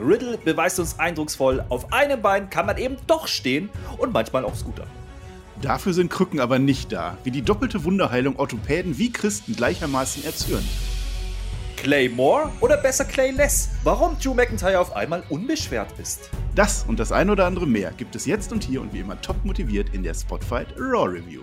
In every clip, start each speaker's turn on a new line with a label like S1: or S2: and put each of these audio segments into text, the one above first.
S1: Riddle beweist uns eindrucksvoll, auf einem Bein kann man eben doch stehen und manchmal auch Scooter.
S2: Dafür sind Krücken aber nicht da, wie die doppelte Wunderheilung Orthopäden wie Christen gleichermaßen erzürnt.
S1: Clay More oder besser Clay Less? Warum Drew McIntyre auf einmal unbeschwert ist?
S2: Das und das ein oder andere mehr gibt es jetzt und hier und wie immer top motiviert in der Spotfight Raw Review.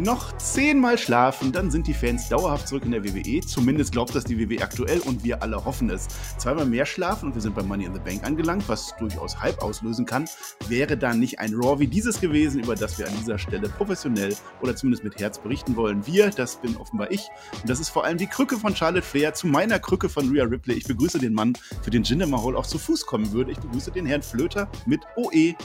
S2: Noch zehnmal schlafen, dann sind die Fans dauerhaft zurück in der WWE. Zumindest glaubt das die WWE aktuell und wir alle hoffen es. Zweimal mehr schlafen und wir sind bei Money in the Bank angelangt, was durchaus Hype auslösen kann. Wäre da nicht ein Raw wie dieses gewesen, über das wir an dieser Stelle professionell oder zumindest mit Herz berichten wollen? Wir, das bin offenbar ich. Und das ist vor allem die Krücke von Charlotte Flair zu meiner Krücke von Rhea Ripley. Ich begrüße den Mann, für den Jinder Mahal auch zu Fuß kommen würde. Ich begrüße den Herrn Flöter mit OE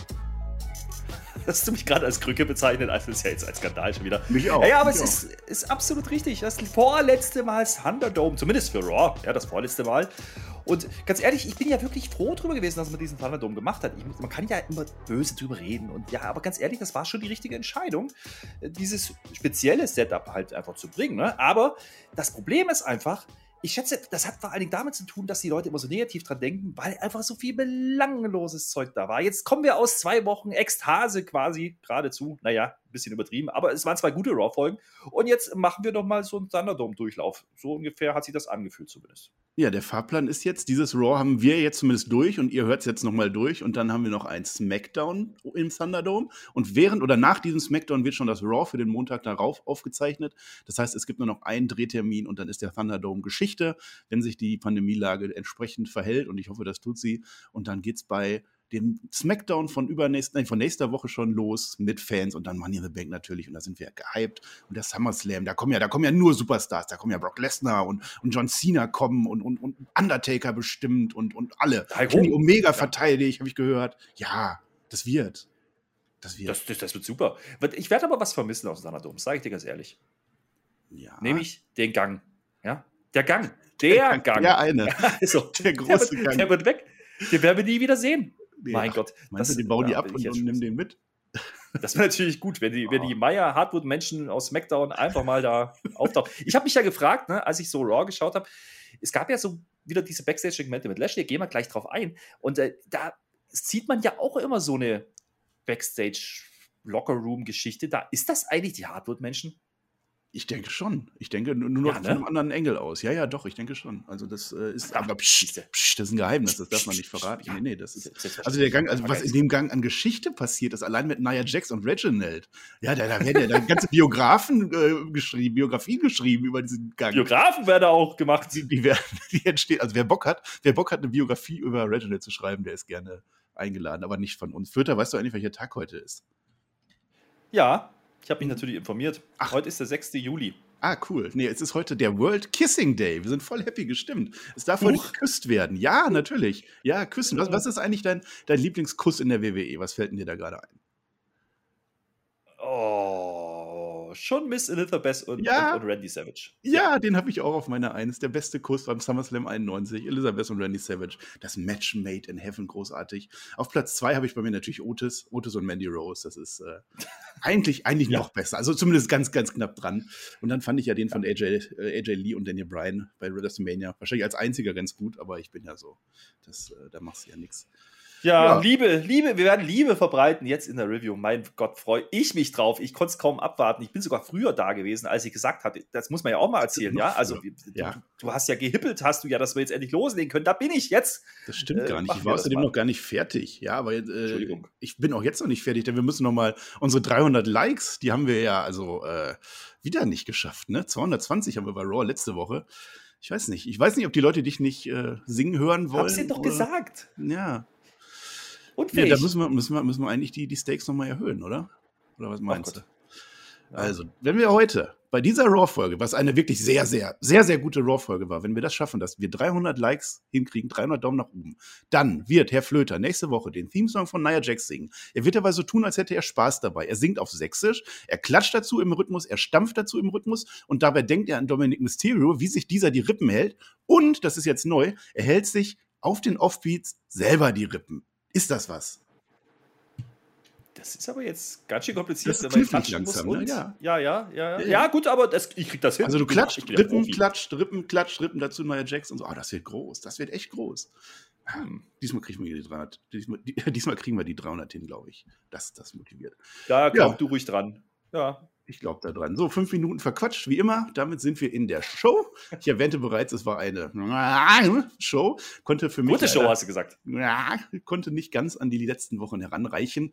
S1: dass du mich gerade als Krücke bezeichnet, also ist ja jetzt ein Skandal schon wieder.
S2: Mich auch.
S1: Ja, aber
S2: mich
S1: es ist, ist, absolut richtig. Das vorletzte Mal Thunderdome, zumindest für Raw, ja, das vorletzte Mal. Und ganz ehrlich, ich bin ja wirklich froh drüber gewesen, dass man diesen Thunderdome gemacht hat. Ich, man kann ja immer böse drüber reden. Und ja, aber ganz ehrlich, das war schon die richtige Entscheidung, dieses spezielle Setup halt einfach zu bringen. Ne? Aber das Problem ist einfach, ich schätze, das hat vor allen Dingen damit zu tun, dass die Leute immer so negativ dran denken, weil einfach so viel belangloses Zeug da war. Jetzt kommen wir aus zwei Wochen Ekstase quasi geradezu. Naja, ein bisschen übertrieben, aber es waren zwei gute Raw-Folgen. Und jetzt machen wir doch mal so einen Thunderdome-Durchlauf. So ungefähr hat sich das angefühlt zumindest.
S2: Ja, der Fahrplan ist jetzt, dieses Raw haben wir jetzt zumindest durch und ihr hört es jetzt nochmal durch und dann haben wir noch ein Smackdown im Thunderdome. Und während oder nach diesem Smackdown wird schon das Raw für den Montag darauf aufgezeichnet. Das heißt, es gibt nur noch einen Drehtermin und dann ist der Thunderdome Geschichte, wenn sich die Pandemielage entsprechend verhält. Und ich hoffe, das tut sie. Und dann geht's bei den Smackdown von übernächsten, nein, von nächster Woche schon los mit Fans und dann Money in the Bank natürlich und da sind wir gehypt und der SummerSlam, da kommen ja, da kommen ja nur Superstars, da kommen ja Brock Lesnar und, und John Cena kommen und, und, und Undertaker bestimmt und, und alle. Kenny Omega ja. verteidigt, habe ich gehört. Ja, das wird.
S1: Das wird. Das, das, das wird super. Ich werde aber was vermissen aus Thunderdome, sage ich dir ganz ehrlich. Ja. Nämlich den Gang. Ja, der Gang. Der, der Gang.
S2: Der eine.
S1: Also, der große der wird, Gang. Der wird weg. Den werden wir nie wieder sehen. Nee, mein ach, Gott.
S2: Meinst das, du, die bauen die ab und, und nimm den mit?
S1: Das wäre natürlich gut, wenn die, oh. wenn die Meyer Hardwood-Menschen aus SmackDown einfach mal da auftauchen. Ich habe mich ja gefragt, ne, als ich so Raw geschaut habe, es gab ja so wieder diese Backstage-Segmente mit Lashley, gehen wir gleich drauf ein. Und äh, da sieht man ja auch immer so eine Backstage-Locker-Room-Geschichte. Da ist das eigentlich die Hardwood-Menschen?
S2: Ich denke schon. Ich denke nur noch ja, ne? von einem anderen Engel aus. Ja, ja, doch, ich denke schon. Also das äh, ist aber psch, psch, das ist ein Geheimnis, das darf man nicht verraten. Ja. Nee, nee, das ist also der Gang, also was in dem Gang an Geschichte passiert ist, allein mit Nia Jax und Reginald. Ja, da, da werden ja ganze Biografen äh, geschrieben, Biografien geschrieben über diesen Gang.
S1: Biografen werden auch gemacht.
S2: Die, die, werden, die entstehen, also wer Bock hat, wer Bock hat, eine Biografie über Reginald zu schreiben, der ist gerne eingeladen, aber nicht von uns. Fürther, weißt du eigentlich, welcher Tag heute ist?
S1: Ja, ich habe mich natürlich informiert. Ach. Heute ist der 6. Juli.
S2: Ah, cool. Nee, es ist heute der World Kissing Day. Wir sind voll happy gestimmt. Es darf heute geküsst werden. Ja, natürlich. Ja, küssen. Was, was ist eigentlich dein, dein Lieblingskuss in der WWE? Was fällt dir da gerade ein?
S1: Schon Miss Elizabeth und,
S2: ja.
S1: und, und Randy Savage.
S2: Ja, ja. den habe ich auch auf meiner Eins. Der beste Kuss beim SummerSlam 91. Elizabeth und Randy Savage. Das Match made in heaven, großartig. Auf Platz zwei habe ich bei mir natürlich Otis. Otis und Mandy Rose. Das ist äh, eigentlich, eigentlich ja. noch besser. Also zumindest ganz, ganz knapp dran. Und dann fand ich ja den von AJ, äh, AJ Lee und Daniel Bryan bei WrestleMania. Wahrscheinlich als einziger ganz gut, aber ich bin ja so. Das, äh, da machst du ja nichts.
S1: Ja, ja, Liebe, Liebe, wir werden Liebe verbreiten jetzt in der Review. Mein Gott, freue ich mich drauf. Ich konnte es kaum abwarten. Ich bin sogar früher da gewesen, als ich gesagt hatte. Das muss man ja auch mal erzählen, ja? Also, ja. Du, du, hast ja gehippelt, hast du ja, dass wir jetzt endlich loslegen können. Da bin ich jetzt.
S2: Das stimmt äh, gar nicht. Ich war außerdem noch gar nicht fertig. Ja, aber äh, ich bin auch jetzt noch nicht fertig, denn wir müssen noch mal unsere 300 Likes, die haben wir ja also äh, wieder nicht geschafft. Ne? 220 haben wir bei Raw letzte Woche. Ich weiß nicht. Ich weiß nicht, ob die Leute dich nicht äh, singen hören wollen.
S1: Hab's dir doch oder? gesagt.
S2: Ja. Unfähig. Ja, da müssen wir, müssen wir, müssen wir eigentlich die, die Stakes nochmal erhöhen, oder? Oder was meinst oh du? Also, wenn wir heute bei dieser Raw-Folge, was eine wirklich sehr, sehr, sehr, sehr gute Raw-Folge war, wenn wir das schaffen, dass wir 300 Likes hinkriegen, 300 Daumen nach oben, dann wird Herr Flöter nächste Woche den Theme-Song von Nia Jax singen. Er wird dabei so tun, als hätte er Spaß dabei. Er singt auf Sächsisch, er klatscht dazu im Rhythmus, er stampft dazu im Rhythmus und dabei denkt er an Dominic Mysterio, wie sich dieser die Rippen hält. Und, das ist jetzt neu, er hält sich auf den Offbeats selber die Rippen. Ist das was?
S1: Das ist aber jetzt ganz schön kompliziert,
S2: Das knifflig
S1: klatschen
S2: langsam,
S1: muss
S2: ne? Ja.
S1: ja, ja, ja, ja.
S2: Ja,
S1: gut, aber das, ich krieg das hin.
S2: Also du klatscht, Rippen, klatscht, Rippen, klatscht, Rippen, dazu Nia Jax und so. Ah, das wird groß. Das wird echt groß.
S1: Hm.
S2: Diesmal kriegen wir die 300. Diesmal, die, diesmal kriegen wir die 300 hin, glaube ich. Das, das motiviert.
S1: Da glaub
S2: Ja.
S1: du ruhig dran. Ja.
S2: Ich glaube da dran. So, fünf Minuten verquatscht, wie immer. Damit sind wir in der Show. Ich erwähnte bereits, es war eine Show. Konnte für mich.
S1: Gute Show, hast du gesagt.
S2: konnte nicht ganz an die letzten Wochen heranreichen.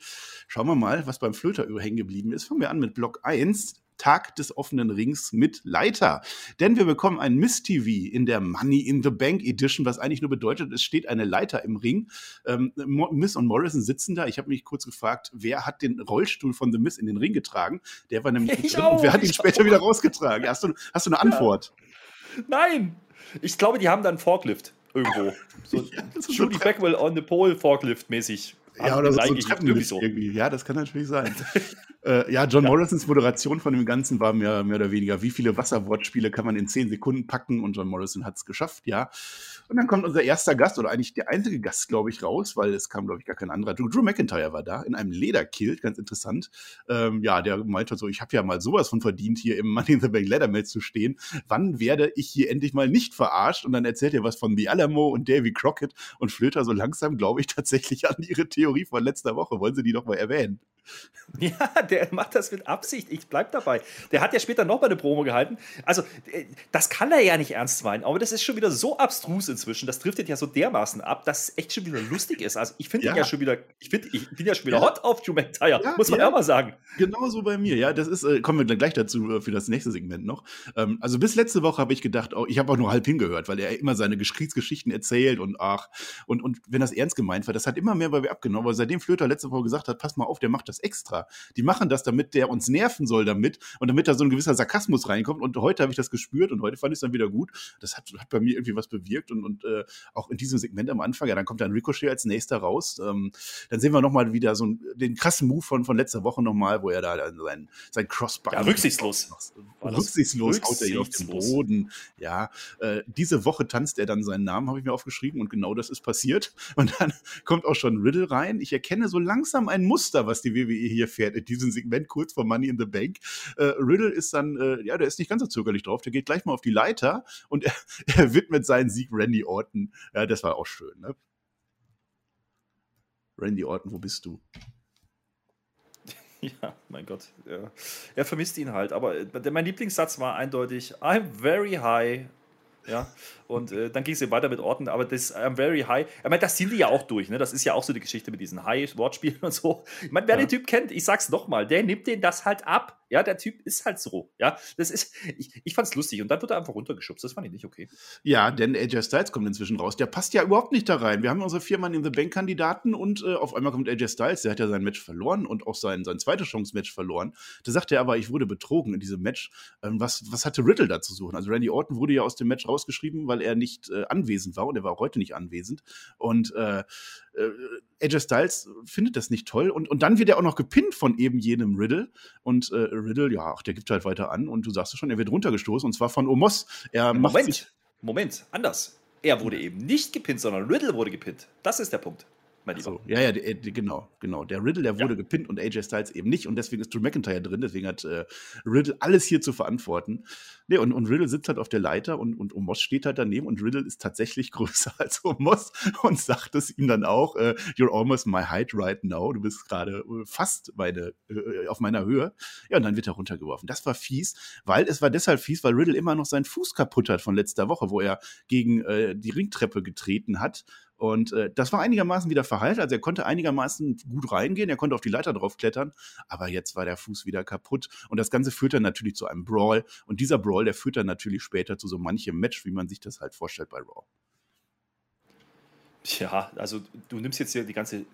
S2: Schauen wir mal, was beim Flöter hängen geblieben ist. Fangen wir an mit Block 1. Tag des offenen Rings mit Leiter. Denn wir bekommen ein Miss TV in der Money in the Bank Edition, was eigentlich nur bedeutet, es steht eine Leiter im Ring. Ähm, Miss und Morrison sitzen da. Ich habe mich kurz gefragt, wer hat den Rollstuhl von The Miss in den Ring getragen? Der war nämlich
S1: Ich
S2: drin und wer
S1: auch,
S2: hat ihn später
S1: auch.
S2: wieder rausgetragen? Hast du, hast du eine Antwort?
S1: Nein! Ich glaube, die haben da einen Forklift irgendwo. So
S2: das ist so
S1: Judy Backwell on the Pole Forklift mäßig.
S2: Ja, oder so, so
S1: so.
S2: irgendwie. Ja, das kann natürlich sein. äh, ja, John Morrisons Moderation von dem Ganzen war mehr, mehr oder weniger, wie viele Wasserwortspiele kann man in zehn Sekunden packen und John Morrison hat es geschafft, ja. Und dann kommt unser erster Gast oder eigentlich der einzige Gast, glaube ich, raus, weil es kam, glaube ich, gar kein anderer. Drew, Drew McIntyre war da in einem Lederkilt, ganz interessant. Ähm, ja, der meinte so, ich habe ja mal sowas von verdient, hier im Money in the Bank Leathermatch zu stehen. Wann werde ich hier endlich mal nicht verarscht? Und dann erzählt er was von The Alamo und Davy Crockett und Flöter so langsam, glaube ich, tatsächlich an ihre Theorie von letzter Woche. Wollen Sie die doch mal erwähnen?
S1: Ja, der macht das mit Absicht. Ich bleib dabei. Der hat ja später noch mal eine Promo gehalten. Also, äh, das kann er ja nicht ernst meinen, aber das ist schon wieder so abstrus inzwischen. Das driftet ja so dermaßen ab, dass es echt schon wieder lustig ist. Also, ich finde
S2: Ja.
S1: ja schon wieder, ich, find, ich bin ja schon wieder
S2: Ja.
S1: hot auf Drew McIntyre,
S2: Ja,
S1: muss man
S2: ja.
S1: ja mal sagen.
S2: Genauso bei mir, ja. Das ist, äh, kommen wir dann gleich dazu äh, für das nächste Segment noch. Ähm, also bis letzte Woche habe ich gedacht, oh, ich habe auch nur halb hingehört, weil er immer seine Geschichtsgeschichten erzählt und ach, und, und wenn das ernst gemeint war, das hat immer mehr bei mir abgenommen, weil seitdem Flöter letzte Woche gesagt hat, pass mal auf, der macht das extra. Die machen das, damit der uns nerven soll damit und damit da so ein gewisser Sarkasmus reinkommt. Und heute habe ich das gespürt und heute fand ich es dann wieder gut. Das hat, hat bei mir irgendwie was bewirkt und, und äh, auch in diesem Segment am Anfang, ja, dann kommt dann Ricochet als nächster raus. Ähm, dann sehen wir nochmal wieder so einen, den krassen Move von, von letzter Woche nochmal, wo er da dann sein, sein Crossbar.
S1: Ja, rücksichtslos. Das
S2: Rücksichtslos haut er ihn auf den
S1: rücksichtslos?
S2: Boden. Ja, äh, diese Woche tanzt er dann seinen Namen, habe ich mir aufgeschrieben, und genau das ist passiert. Und dann kommt auch schon Riddle rein. Ich erkenne so langsam ein Muster, was die WWE hier fährt in diesem Segment kurz vor Money in the Bank. Äh, Riddle ist dann, äh, ja, der ist nicht ganz so zögerlich drauf. Der geht gleich mal auf die Leiter und er, er widmet seinen Sieg Randy Orton. Ja, das war auch schön, ne? Randy Orton, wo bist du?
S1: Ja, mein Gott. Ja. Er vermisst ihn halt. Aber äh, mein Lieblingssatz war eindeutig: I'm very high. Ja, und äh, dann ging es eben weiter mit Orten, aber das I'm very high. Ich meine, das ziehen die ja auch durch, ne? Das ist ja auch so die Geschichte mit diesen High-Wortspielen und so. Ich meine, wer
S2: Ja.
S1: den Typ kennt, ich sag's nochmal, der nimmt den das halt ab. Ja, der Typ ist halt so. Ja, das ist, ich, ich fand's lustig und dann wird er einfach runtergeschubst. Das fand ich nicht okay.
S2: Ja, denn AJ Styles kommt inzwischen raus. Der passt ja überhaupt nicht da rein. Wir haben unsere vier Mann in the Bank Kandidaten und äh, auf einmal kommt AJ Styles. Der hat ja sein Match verloren und auch sein, sein zweite Chance Match verloren. Da sagt er aber, ich wurde betrogen in diesem Match. Ähm, was, was hatte Riddle da zu suchen? Also Randy Orton wurde ja aus dem Match rausgeschrieben, weil er nicht äh, anwesend war und er war auch heute nicht anwesend. Und äh, äh, AJ Styles findet das nicht toll und, und dann wird er auch noch gepinnt von eben jenem Riddle und äh, Riddle, ja, ach, der gibt halt weiter an und du sagst es schon, er wird runtergestoßen und zwar von Omos. Er macht sich,
S1: Moment, Moment, anders. Er wurde eben nicht gepinnt, sondern Riddle wurde gepinnt. Das ist der Punkt, mein Lieber.
S2: So, ja, ja, der, der, genau, genau. Der Riddle, der wurde gepinnt und AJ Styles eben nicht und deswegen ist Drew McIntyre drin, deswegen hat äh, Riddle alles hier zu verantworten. Nee, und, und Riddle sitzt halt auf der Leiter und, und Omos steht halt daneben und Riddle ist tatsächlich größer als Omos und sagt es ihm dann auch, äh, you're almost my height right now, du bist gerade äh, fast meine, äh, auf meiner Höhe. Ja, und dann wird er runtergeworfen. Das war fies, weil es war deshalb fies, weil Riddle immer noch seinen Fuß kaputt hat von letzter Woche, wo er gegen äh, die Ringtreppe getreten hat und äh, das war einigermaßen wieder verheilt. Also er konnte einigermaßen gut reingehen, er konnte auf die Leiter draufklettern, aber jetzt war der Fuß wieder kaputt. Und das Ganze führt dann natürlich zu einem Brawl. Und dieser Brawl, der führt dann natürlich später zu so manchem Match, wie man sich das halt vorstellt bei Raw.
S1: Ja, also du nimmst jetzt hier die ganze.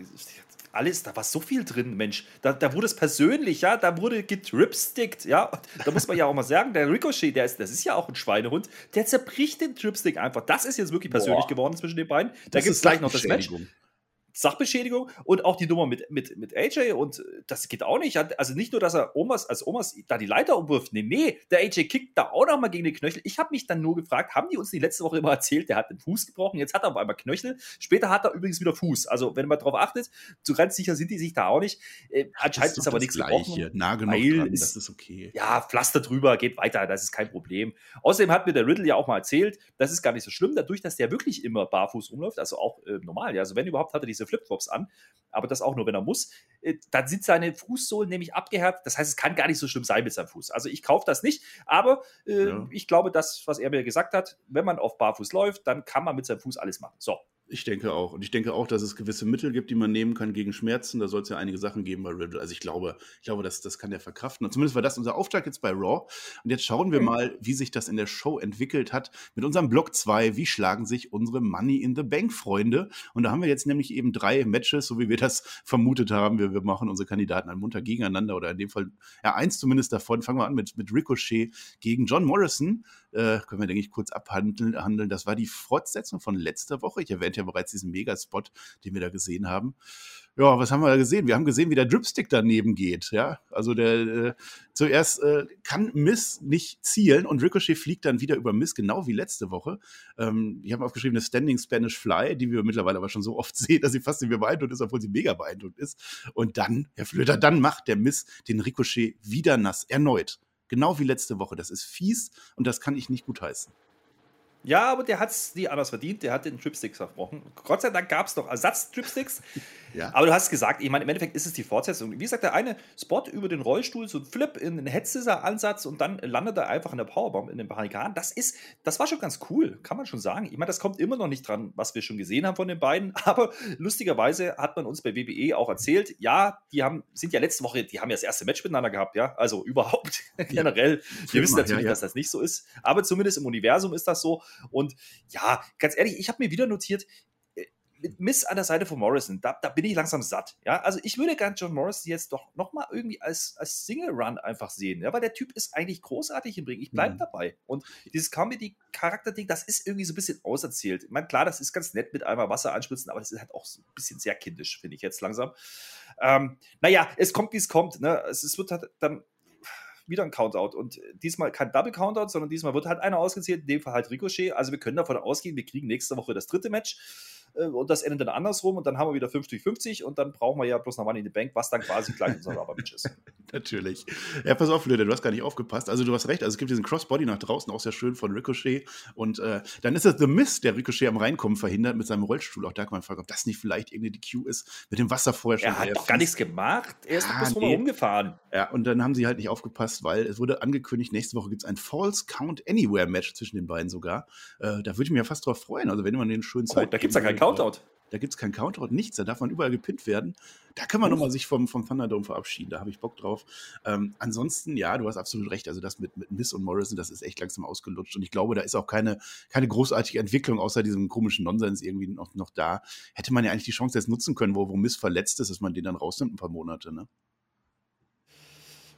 S1: Alles, da war so viel drin, Mensch. Da, da wurde es persönlich, ja, da wurde getripstickt, ja. Da muss man ja auch mal sagen, der Ricochet, der ist, das ist ja auch ein Schweinehund, der zerbricht den Tripstick einfach. Das ist jetzt wirklich persönlich Boah. geworden zwischen den beiden. Da gibt es gleich noch das Match. Sachbeschädigung und auch die Nummer mit, mit, mit AJ und das geht auch nicht. Also nicht nur, dass er Omas, als Omas da die Leiter umwirft. Nee, nee, der AJ kickt da auch noch mal gegen den Knöchel. Ich habe mich dann nur gefragt, haben die uns die letzte Woche immer erzählt, der hat den Fuß gebrochen, jetzt hat er auf einmal Knöchel. Später hat er übrigens wieder Fuß. Also wenn man darauf achtet, so ganz sicher sind die sich da auch nicht. Äh, anscheinend ist, ist aber nichts gebrochen.
S2: Nah genug dran, ist, das ist okay.
S1: Ja, Pflaster drüber, geht weiter, das ist kein Problem. Außerdem hat mir der Riddle ja auch mal erzählt, das ist gar nicht so schlimm, dadurch, dass der wirklich immer barfuß rumläuft, also auch äh, normal, ja, also wenn überhaupt hat er diese Flipflops an, aber das auch nur, wenn er muss. Äh, dann sind seine Fußsohlen nämlich abgehärtet. Das heißt, es kann gar nicht so schlimm sein mit seinem Fuß. Also ich kaufe das nicht, aber äh, ja. ich glaube, das, was er mir gesagt hat, wenn man auf Barfuß läuft, dann kann man mit seinem Fuß alles machen. So,
S2: ich denke auch. Und ich denke auch, dass es gewisse Mittel gibt, die man nehmen kann gegen Schmerzen. Da soll es ja einige Sachen geben bei Riddle. Also ich glaube, ich glaube, das, das kann der verkraften. Und zumindest war das unser Auftrag jetzt bei Raw. Und jetzt schauen wir mhm. mal, wie sich das in der Show entwickelt hat mit unserem Block 2. Wie schlagen sich unsere Money in the Bank Freunde? Und da haben wir jetzt nämlich eben drei Matches, so wie wir das vermutet haben. Wir, wir machen unsere Kandidaten ein munter gegeneinander oder in dem Fall ja eins zumindest davon. Fangen wir an mit, mit Ricochet gegen John Morrison. Äh, können wir, denke ich, kurz abhandeln. Das war die Fortsetzung von letzter Woche. Ich erwähnte ja bereits diesen Megaspot, den wir da gesehen haben. Ja, was haben wir da gesehen? Wir haben gesehen, wie der Dripstick daneben geht. Ja, also der äh, zuerst äh, kann Miss nicht zielen und Ricochet fliegt dann wieder über Miss, genau wie letzte Woche. Ähm, ich habe aufgeschrieben eine Standing Spanish Fly, die wir mittlerweile aber schon so oft sehen, dass sie fast nicht mehr beeindruckt ist, obwohl sie mega beeindruckt ist. Und dann, Herr Flöter, dann macht der Miss den Ricochet wieder nass, erneut. Genau wie letzte Woche. Das ist fies und das kann ich nicht gutheißen.
S1: Ja, aber der hat es nie anders verdient. Der hat den Tripsticks versprochen. Gott sei Dank gab es noch Ersatz-Tripsticks. ja. Aber du hast gesagt, ich meine, im Endeffekt ist es die Fortsetzung. Wie gesagt, der eine Spot über den Rollstuhl, so ein Flip in den Head-Scissor-Ansatz und dann landet er einfach in der Powerbomb in den Barrikaden. Das ist, das war schon ganz cool, kann man schon sagen. Ich meine, das kommt immer noch nicht dran, was wir schon gesehen haben von den beiden. Aber lustigerweise hat man uns bei WWE auch erzählt, ja, die haben, sind ja letzte Woche, die haben ja das erste Match miteinander gehabt, ja. Also überhaupt generell. Wir wissen natürlich, ja, ja. dass das nicht so ist. Aber zumindest im Universum ist das so. Und ja, ganz ehrlich, ich habe mir wieder notiert, äh, mit Miss an der Seite von Morrison, da, da bin ich langsam satt. Ja, also ich würde gerne John Morrison jetzt doch nochmal irgendwie als, als Single-Run einfach sehen, ja, weil der Typ ist eigentlich großartig im Ring. Ich bleibe mhm. dabei. Und dieses Comedy-Charakter-Ding, das ist irgendwie so ein bisschen auserzählt. Ich meine, klar, das ist ganz nett mit einmal Wasser anspritzen, aber das ist halt auch so ein bisschen sehr kindisch, finde ich jetzt langsam. Ähm, naja, es kommt, wie es kommt. Ne? Es, es wird halt dann wieder ein Countout. Und diesmal kein Double Countout, sondern diesmal wird halt einer ausgezählt, in dem Fall halt Ricochet. Also wir können davon ausgehen, wir kriegen nächste Woche das dritte Match. Äh, und das endet dann andersrum und dann haben wir wieder 50-50 und dann brauchen wir ja bloß noch Money in die Bank, was dann quasi gleich unser Rubber-Match ist.
S2: Natürlich. Ja, pass auf, Leute, du hast gar nicht aufgepasst. Also du hast recht, also es gibt diesen Crossbody nach draußen, auch sehr schön von Ricochet und äh, dann ist es The Mist, der Ricochet am Reinkommen verhindert mit seinem Rollstuhl. Auch da kann man fragen, ob das nicht vielleicht irgendwie die Q ist mit dem Wasser vorher
S1: schon. Er hat doch gar nichts gemacht. Er ist ah, bloß nee. rumgefahren.
S2: Ja, und dann haben sie halt nicht aufgepasst, weil es wurde angekündigt, nächste Woche gibt es ein False Count Anywhere Match zwischen den beiden sogar. Äh, da würde ich mich ja fast drauf freuen. Also wenn man den schönen
S1: oh, Zeit. Da gibt es ja keinen Countout.
S2: Da gibt es keinen Countout, nichts. Da darf man überall gepinnt werden. Da kann man nochmal sich vom, vom Thunderdome verabschieden. Da habe ich Bock drauf. Ähm, ansonsten, ja, du hast absolut recht. Also das mit, mit Miss und Morrison, das ist echt langsam ausgelutscht. Und ich glaube, da ist auch keine, keine großartige Entwicklung außer diesem komischen Nonsens irgendwie noch, noch da. Hätte man ja eigentlich die Chance jetzt nutzen können, wo, wo Miss verletzt ist, dass man den dann rausnimmt ein paar Monate, ne?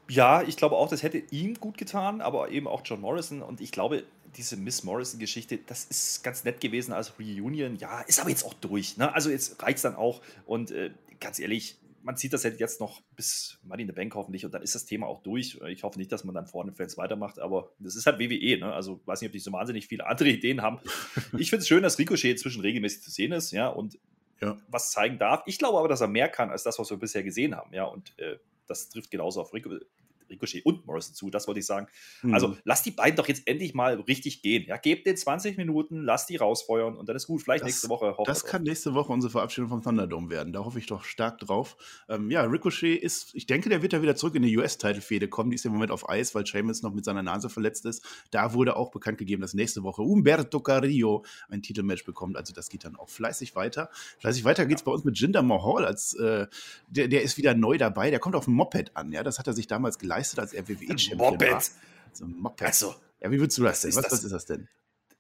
S1: Ja, ich glaube auch, das hätte ihm gut getan, aber eben auch John Morrison. Und ich glaube, diese Miss Morrison-Geschichte, das ist ganz nett gewesen als Reunion. Ja, ist aber jetzt auch durch. Ne? Also jetzt reicht es dann auch. Und äh, ganz ehrlich, man sieht das jetzt noch bis Money in the Bank hoffentlich und dann ist das Thema auch durch. Ich hoffe nicht, dass man dann vorne Fans weitermacht, aber das ist halt WWE, ne? Also weiß nicht, ob die so wahnsinnig viele andere Ideen haben. Ich finde es schön, dass Ricochet inzwischen regelmäßig zu sehen ist, ja, und ja. was zeigen darf. Ich glaube aber, dass er mehr kann als das, was wir bisher gesehen haben, ja, und äh, das trifft genauso auf Rico, Ricochet und Morrison zu, das wollte ich sagen. Mhm. Also lass die beiden doch jetzt endlich mal richtig gehen. Ja, gebt den 20 Minuten, lass die rausfeuern und dann ist gut. Vielleicht das, nächste Woche.
S2: Das kann nächste Woche unsere Verabschiedung vom Thunderdome werden. Da hoffe ich doch stark drauf. Ähm, ja, Ricochet ist, ich denke, der wird ja wieder zurück in die US-Title-Fehde kommen. Die ist im Moment auf Eis, weil Sheamus noch mit seiner Nase verletzt ist. Da wurde auch bekannt gegeben, dass nächste Woche Umberto Carrillo ein Titelmatch bekommt. Also das geht dann auch fleißig weiter. Fleißig weiter geht es bei uns mit Jinder Mahal als äh, der, der ist wieder neu dabei. Der kommt auf dem Moped an. Ja, das hat er sich damals geleistet geleistet als RWWE-Champion
S1: Moped.
S2: So ein Moped. Also, ja, wie würdest du das denn? Was, was ist das denn?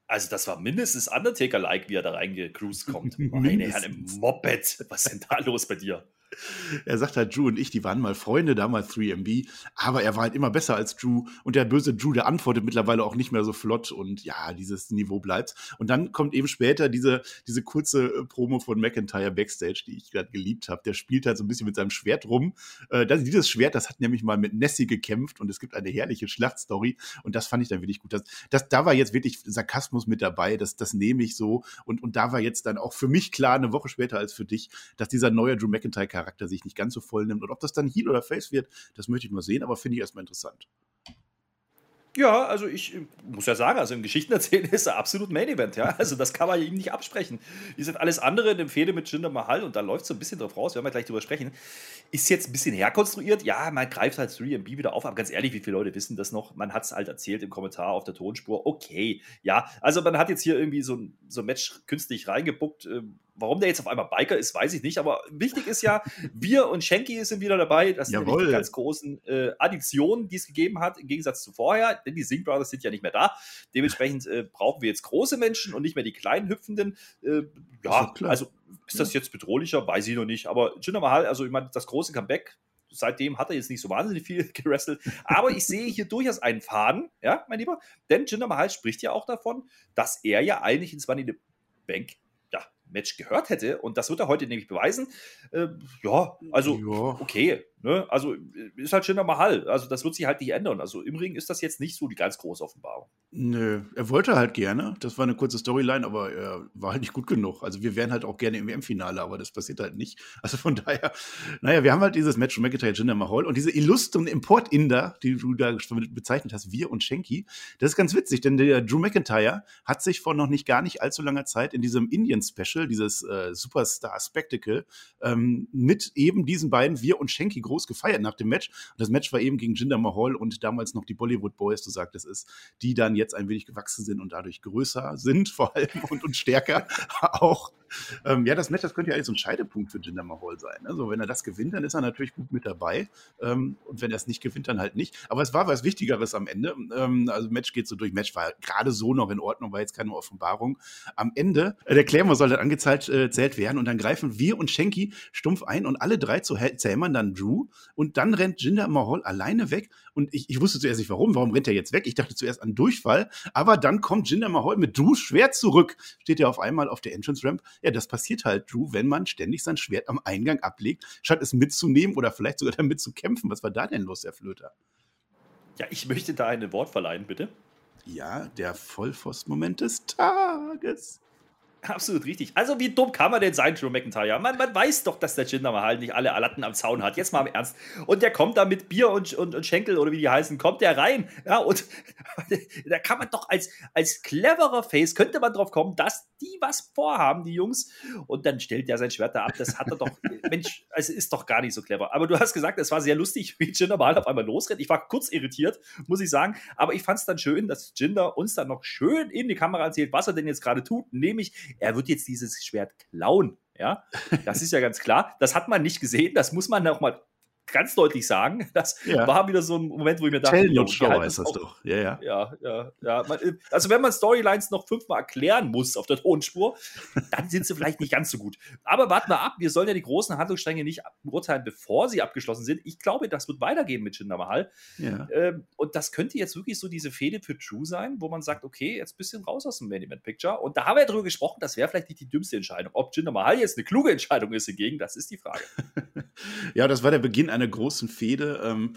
S1: Also, das war mindestens Undertaker-like, wie er da reingecruised kommt. Meine Herren, im Moped. Was ist denn da los bei dir?
S2: Er sagt halt, Drew und ich, die waren mal Freunde, damals 3MB, aber er war halt immer besser als Drew und der böse Drew, der antwortet mittlerweile auch nicht mehr so flott und ja, dieses Niveau bleibt. Und dann kommt eben später diese, diese kurze äh, Promo von McIntyre Backstage, die ich gerade geliebt habe. Der spielt halt so ein bisschen mit seinem Schwert rum. Äh, dieses Schwert, das hat nämlich mal mit Nessie gekämpft und es gibt eine herrliche Schlachtstory und das fand ich dann wirklich gut. Das, das, da war jetzt wirklich Sarkasmus mit dabei, das, das nehme ich so und, und da war jetzt dann auch für mich klar, eine Woche später als für dich, dass dieser neue Drew McIntyre Charakter sich nicht ganz so voll nimmt. Und ob das dann Heal oder Face wird, das möchte ich mal sehen, aber finde ich erstmal interessant.
S1: Ja, also ich muss ja sagen, also im Geschichten erzählen ist er absolut Main Event, ja. Also das kann man ihm nicht absprechen. Die sind alles andere in dem Fehde mit Jinder Mahal und da läuft so ein bisschen drauf raus, werden wir gleich drüber sprechen. Ist jetzt ein bisschen herkonstruiert, ja, man greift halt 3MB wieder auf, aber ganz ehrlich, wie viele Leute wissen das noch? Man hat es halt erzählt im Kommentar auf der Tonspur, okay, ja. Also man hat jetzt hier irgendwie so ein, so ein Match künstlich reingebuckt, ähm, Warum der jetzt auf einmal Biker ist, weiß ich nicht. Aber wichtig ist ja, wir und Shanky sind wieder dabei. Das sind die ganz großen äh, Additionen, die es gegeben hat, im Gegensatz zu vorher. Denn die Sing Brothers sind ja nicht mehr da. Dementsprechend äh, brauchen wir jetzt große Menschen und nicht mehr die kleinen Hüpfenden. Äh, ja, ist also ist das jetzt bedrohlicher? Weiß ich noch nicht. Aber Jinder Mahal, also ich meine, das große Comeback, seitdem hat er jetzt nicht so wahnsinnig viel gerestelt. Aber ich sehe hier durchaus einen Faden, ja, mein Lieber. Denn Jinder Mahal spricht ja auch davon, dass er ja eigentlich ins Money in the Bank Match gehört hätte. Und das wird er heute nämlich beweisen. Äh, ja, also ja. okay. Ne? Also äh, ist halt Jinder Mahal. Also das wird sich halt nicht ändern. Also im Ring ist das jetzt nicht so die ganz große Offenbarung.
S2: Nö, er wollte halt gerne. Das war eine kurze Storyline, aber er war halt nicht gut genug. Also wir wären halt auch gerne im WM-Finale, aber das passiert halt nicht. Also von daher, naja, wir haben halt dieses Match von McIntyre, Jinder Mahal und diese illustren Import-Inder, die du da bezeichnet hast, wir und Shanky. Das ist ganz witzig, denn der Drew McIntyre hat sich vor noch nicht gar nicht allzu langer Zeit in diesem Indian-Special, dieses äh, Superstar-Spectacle, ähm, mit eben diesen beiden, wir und Shanky groß gefeiert nach dem Match. Und das Match war eben gegen Jinder Mahal und damals noch die Bollywood Boys, du sagtest es, die dann jetzt ein wenig gewachsen sind und dadurch größer sind vor allem und, und stärker auch. Ähm, ja, das Match, das könnte ja eigentlich so ein Scheidepunkt für Jinder Mahal sein. Also wenn er das gewinnt, dann ist er natürlich gut mit dabei. Ähm, und wenn er es nicht gewinnt, dann halt nicht. Aber es war was Wichtigeres am Ende. Ähm, also Match geht so durch. Match war gerade so noch in Ordnung, war jetzt keine Offenbarung. Am Ende, äh, der Claymore soll dann angezählt äh, werden und dann greifen wir und Shanky stumpf ein und alle drei zu zähmern dann Drew und dann rennt Jinder Mahal alleine weg und ich, ich wusste zuerst nicht warum. Warum rennt er jetzt weg? Ich dachte zuerst an Durchfall, aber dann kommt Jinder Mahal mit Drews Schwert zurück. Steht er auf einmal auf der Entrance Ramp. Ja, das passiert halt, Drew, wenn man ständig sein Schwert am Eingang ablegt, statt es mitzunehmen oder vielleicht sogar damit zu kämpfen. Was war da denn los, Herr Flöter?
S1: Ja, ich möchte da ein Wort verleihen, bitte.
S2: Ja, der Vollpfost-Moment des Tages.
S1: Absolut richtig. Also, wie dumm kann man denn sein, Drew McIntyre? Man, man weiß doch, dass der Jinder Mahal nicht alle Alatten am Zaun hat. Jetzt mal im Ernst. Und der kommt da mit Bier und, und, und Schenkel oder wie die heißen, kommt der rein. Ja, und da kann man doch als, als cleverer Face, könnte man drauf kommen, dass die was vorhaben, die Jungs. Und dann stellt der sein Schwert da ab. Das hat er doch, Mensch, es ist doch gar nicht so clever. Aber du hast gesagt, es war sehr lustig, wie Jinder Mahal auf einmal losrennt. Ich war kurz irritiert, muss ich sagen. Aber ich fand es dann schön, dass Jinder uns dann noch schön in die Kamera erzählt, was er denn jetzt gerade tut. Nämlich, er wird jetzt dieses Schwert klauen. Ja, das ist ja ganz klar. Das hat man nicht gesehen. Das muss man auch mal ganz deutlich sagen. Das ja. war wieder so ein Moment, wo ich mir dachte,
S2: Tell not show ist das doch.
S1: Ja, ja. ja, ja, ja. Also wenn man Storylines noch fünfmal erklären muss auf der Tonspur, dann sind sie vielleicht nicht ganz so gut. Aber warten wir ab. Wir sollen ja die großen Handlungsstränge nicht beurteilen, bevor sie abgeschlossen sind. Ich glaube, das wird weitergehen mit Jinder Mahal. Ja. Ähm, und das könnte jetzt wirklich so diese Fehde für True sein, wo man sagt, okay, jetzt ein bisschen raus aus dem Main Event Picture. Und da haben wir ja drüber gesprochen, das wäre vielleicht nicht die dümmste Entscheidung. Ob Jinder Mahal jetzt eine kluge Entscheidung ist hingegen, das ist die Frage.
S2: ja, das war der Beginn einer großen Fehde. Ähm,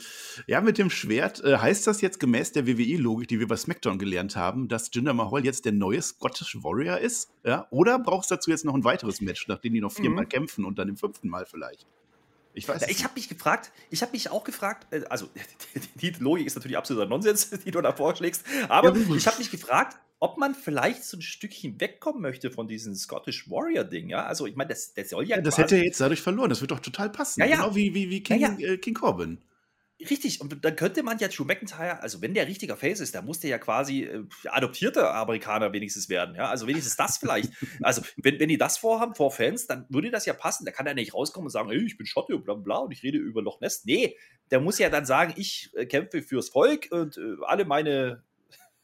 S2: ja, mit dem Schwert. Äh, heißt das jetzt gemäß der WWE-Logik, die wir bei SmackDown gelernt haben, dass Jinder Mahal jetzt der neue Scottish Warrior ist? Ja? Oder brauchst du dazu jetzt noch ein weiteres Match, nachdem die noch viermal mhm. kämpfen und dann im fünften Mal vielleicht?
S1: Ich weiß. Ja, ich habe mich gefragt, ich habe mich auch gefragt, äh, also die Logik ist natürlich absoluter Nonsens, die du da vorschlägst, aber ja, ich habe mich gefragt, ob man vielleicht so ein Stückchen wegkommen möchte von diesem Scottish Warrior-Ding, ja. Also ich meine, das, das soll ja.
S2: ja das hätte er jetzt dadurch verloren, das wird doch total passen. Ja, ja. Genau wie, wie, wie King, ja, äh, King Corbin.
S1: Richtig, und dann könnte man ja Drew McIntyre, also wenn der richtiger Face ist, dann muss der ja quasi äh, adoptierter Amerikaner wenigstens werden, ja, also wenigstens das vielleicht. also wenn, wenn die das vorhaben, vor Fans, dann würde das ja passen, da kann er nicht rauskommen und sagen, hey, ich bin Schotte und bla bla und ich rede über Loch Ness. Nee, der muss ja dann sagen, ich äh, kämpfe fürs Volk und äh, alle meine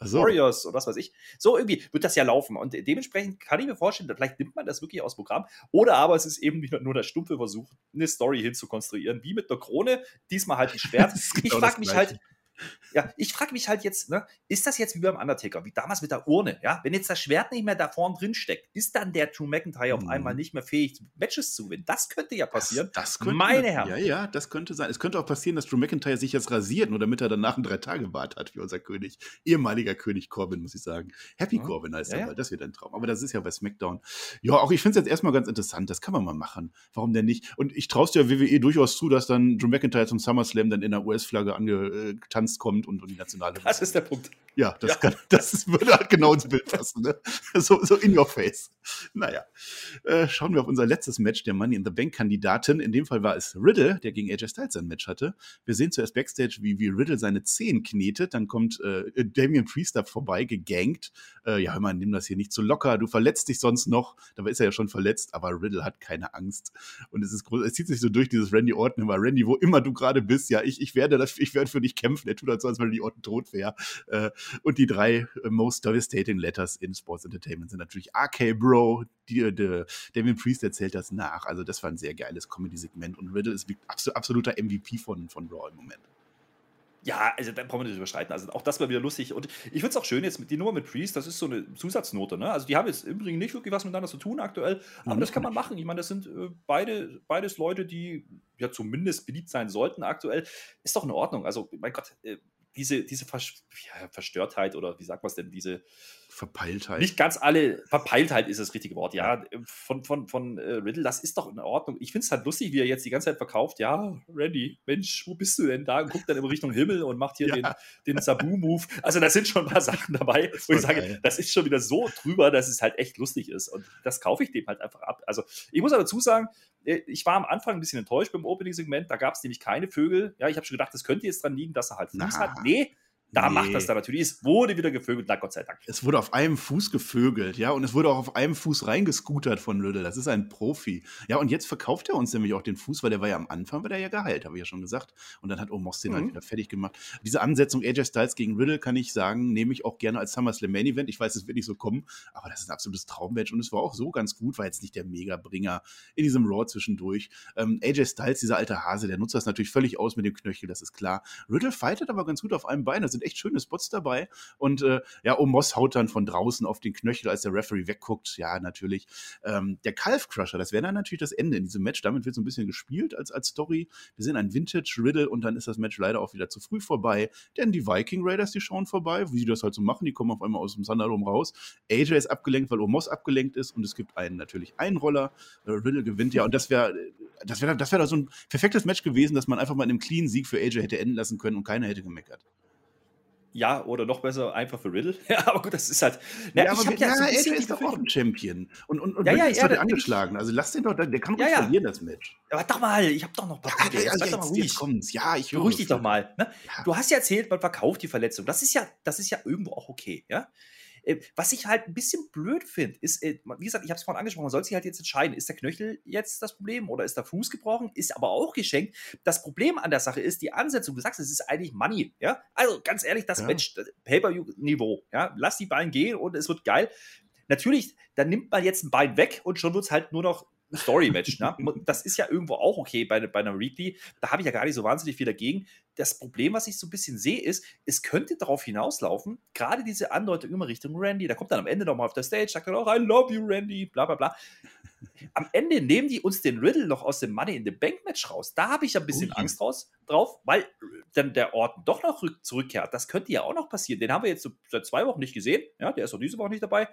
S1: so. Warriors oder was weiß ich. So irgendwie wird das ja laufen. Und dementsprechend kann ich mir vorstellen, vielleicht nimmt man das wirklich aus Programm. Oder aber es ist eben nur der stumpfe Versuch, eine Story hinzukonstruieren, wie mit der Krone. Diesmal halt ein Schwert. Genau ich frage mich halt, ja, ich frage mich halt jetzt, ne, ist das jetzt wie beim Undertaker, wie damals mit der Urne, ja? Wenn jetzt das Schwert nicht mehr da vorn drin steckt, ist dann der Drew McIntyre mhm. auf einmal nicht mehr fähig, Matches zu gewinnen? Das könnte ja passieren.
S2: Das, das könnte, Meine Herren. Ja, ja, das könnte sein. Es könnte auch passieren, dass Drew McIntyre sich jetzt rasiert, nur damit er danach einen Drei-Tage-Bart hat, wie unser König. Ehemaliger König Corbin, muss ich sagen. Happy ja. Corbin heißt ja, er, weil das wird ein Traum. Aber das ist ja bei SmackDown. Ja, auch ich finde es jetzt erstmal ganz interessant. Das kann man mal machen. Warum denn nicht? Und ich traue es der WWE durchaus zu, dass dann Drew McIntyre zum SummerSlam dann in der US-Flagge angetanzt kommt und, und die nationale.
S1: Das ist der Punkt.
S2: Ja, das, ja. Kann, das würde halt genau ins Bild passen. Ne? So, so in your face. Naja, äh, schauen wir auf unser letztes Match der Money in the Bank-Kandidaten. In dem Fall war es Riddle, der gegen AJ Styles ein Match hatte. Wir sehen zuerst Backstage, wie, wie Riddle seine Zehen knetet. Dann kommt äh, Damian Priest da vorbei, gegankt. Äh, ja, hör mal, nimm das hier nicht zu so locker. Du verletzt dich sonst noch. Dabei ist er ja schon verletzt, aber Riddle hat keine Angst. Und es ist groß, es zieht sich so durch dieses Randy Orton immer. Randy, wo immer du gerade bist, ja, ich, ich werde das, ich werde für dich kämpfen. Tut halt so, als wenn Randy Orton tot wäre. Äh, und die drei äh, most devastating letters in Sports Entertainment sind natürlich RK Bro, die, die, Damien Priest erzählt das nach. Also das war ein sehr geiles Comedy-Segment und Riddle ist absoluter MVP von, von Raw im Moment.
S1: Ja, also da brauchen wir nicht überschreiten. Also auch das war wieder lustig. Und ich finde es auch schön, jetzt mit die Nummer mit Priest, das ist so eine Zusatznote. Ne? Also die haben jetzt im Übrigen nicht wirklich was miteinander zu tun aktuell, aber mhm. das kann man machen. Ich meine, das sind äh, beide, beides Leute, die ja zumindest beliebt sein sollten aktuell. Ist doch in Ordnung. Also, mein Gott, äh, diese, diese Verstörtheit oder wie sagt man es denn, diese
S2: Verpeiltheit.
S1: Nicht ganz alle, Verpeiltheit ist das richtige Wort, ja, von, von, von äh, Riddle, das ist doch in Ordnung. Ich finde es halt lustig, wie er jetzt die ganze Zeit verkauft, ja, Randy, Mensch, wo bist du denn da? Und guckt dann immer Richtung Himmel und macht hier ja. den, den Sabu-Move. Also da sind schon ein paar Sachen dabei, wo ich sage, geil. das ist schon wieder so drüber, dass es halt echt lustig ist. Und das kaufe ich dem halt einfach ab. Also ich muss aber dazu sagen, äh, ich war am Anfang ein bisschen enttäuscht beim Opening-Segment, da gab es nämlich keine Vögel. Ja, ich habe schon gedacht, das könnte jetzt dran liegen, dass er halt Fuß hat. Nee, da nee. macht das dann natürlich. Es wurde wieder gevögelt, na Gott sei Dank.
S2: Es wurde auf einem Fuß gevögelt, ja, und es wurde auch auf einem Fuß reingescootert von Riddle. Das ist ein Profi. Ja, und jetzt verkauft er uns nämlich auch den Fuß, weil der war ja am Anfang, war der ja geheilt, habe ich ja schon gesagt. Und dann hat Omos den halt mhm. halt wieder fertig gemacht. Diese Ansetzung AJ Styles gegen Riddle, kann ich sagen, nehme ich auch gerne als SummerSlam Main Event. Ich weiß, es wird nicht so kommen, aber das ist ein absolutes Traummatch und es war auch so ganz gut, war jetzt nicht der Mega-Bringer in diesem Raw zwischendurch. Ähm, AJ Styles, dieser alte Hase, der nutzt das natürlich völlig aus mit dem Knöchel, das ist klar. Riddle fightet aber ganz gut auf einem Bein. Das sind echt schöne Spots dabei. Und äh, ja, Omos haut dann von draußen auf den Knöchel, als der Referee wegguckt. Ja, natürlich. Ähm, der Calf Crusher, das wäre dann natürlich das Ende in diesem Match. Damit wird so ein bisschen gespielt als, als Story. Wir sehen ein Vintage-Riddle und dann ist das Match leider auch wieder zu früh vorbei. Denn die Viking Raiders, die schauen vorbei, wie sie das halt so machen. Die kommen auf einmal aus dem Thunderdome raus. AJ ist abgelenkt, weil Omos abgelenkt ist und es gibt einen natürlich Einroller. Äh, Riddle gewinnt ja und das wäre das wäre das wär so ein perfektes Match gewesen, dass man einfach mal in einem clean Sieg für AJ hätte enden lassen können und keiner hätte gemeckert.
S1: Ja, oder noch besser, einfach für Riddle. Ja, aber gut, das ist halt.
S2: Na, ja, ich aber ja, so ein AJ ist doch auch ein Champion. Und, und, und
S1: ja, ja,
S2: ist
S1: ja,
S2: angeschlagen. Also lass den doch, der kann doch ja, ja. verlieren, das Match.
S1: Aber doch mal, ich hab doch noch ein
S2: paar. Ja, ja, jetzt,
S1: doch mal
S2: jetzt kommt's. Ja, ich
S1: Beruhig dich doch mal. Ne? Du hast ja erzählt, man verkauft die Verletzung. Das ist ja, das ist ja irgendwo auch okay, ja. Äh, was ich halt ein bisschen blöd finde, ist, äh, wie gesagt, ich habe es vorhin angesprochen, man soll sich halt jetzt entscheiden, ist der Knöchel jetzt das Problem oder ist der Fuß gebrochen? Ist aber auch geschenkt. Das Problem an der Sache ist die Ansetzung. Du sagst, es ist eigentlich Money, ja? Also ganz ehrlich, das ja. Match, Pay-Per-View-Niveau, ja? Lass die Beine gehen und es wird geil. Natürlich, dann nimmt man jetzt ein Bein weg und schon wird es halt nur noch Story-Match. Ne? Das ist ja irgendwo auch okay bei, bei einer Weekly. Da habe ich ja gar nicht so wahnsinnig viel dagegen. Das Problem, was ich so ein bisschen sehe, ist, es könnte darauf hinauslaufen, gerade diese Andeutung immer Richtung Randy, da kommt dann am Ende nochmal auf der Stage, sagt dann auch, I love you, Randy, bla bla bla. Am Ende nehmen die uns den Riddle noch aus dem Money in the Bank Match raus. Da habe ich ein bisschen Ui. Angst raus, drauf, weil dann der Ort doch noch zurückkehrt. Das könnte ja auch noch passieren. Den haben wir jetzt so seit zwei Wochen nicht gesehen. Ja, der ist auch diese Woche nicht dabei.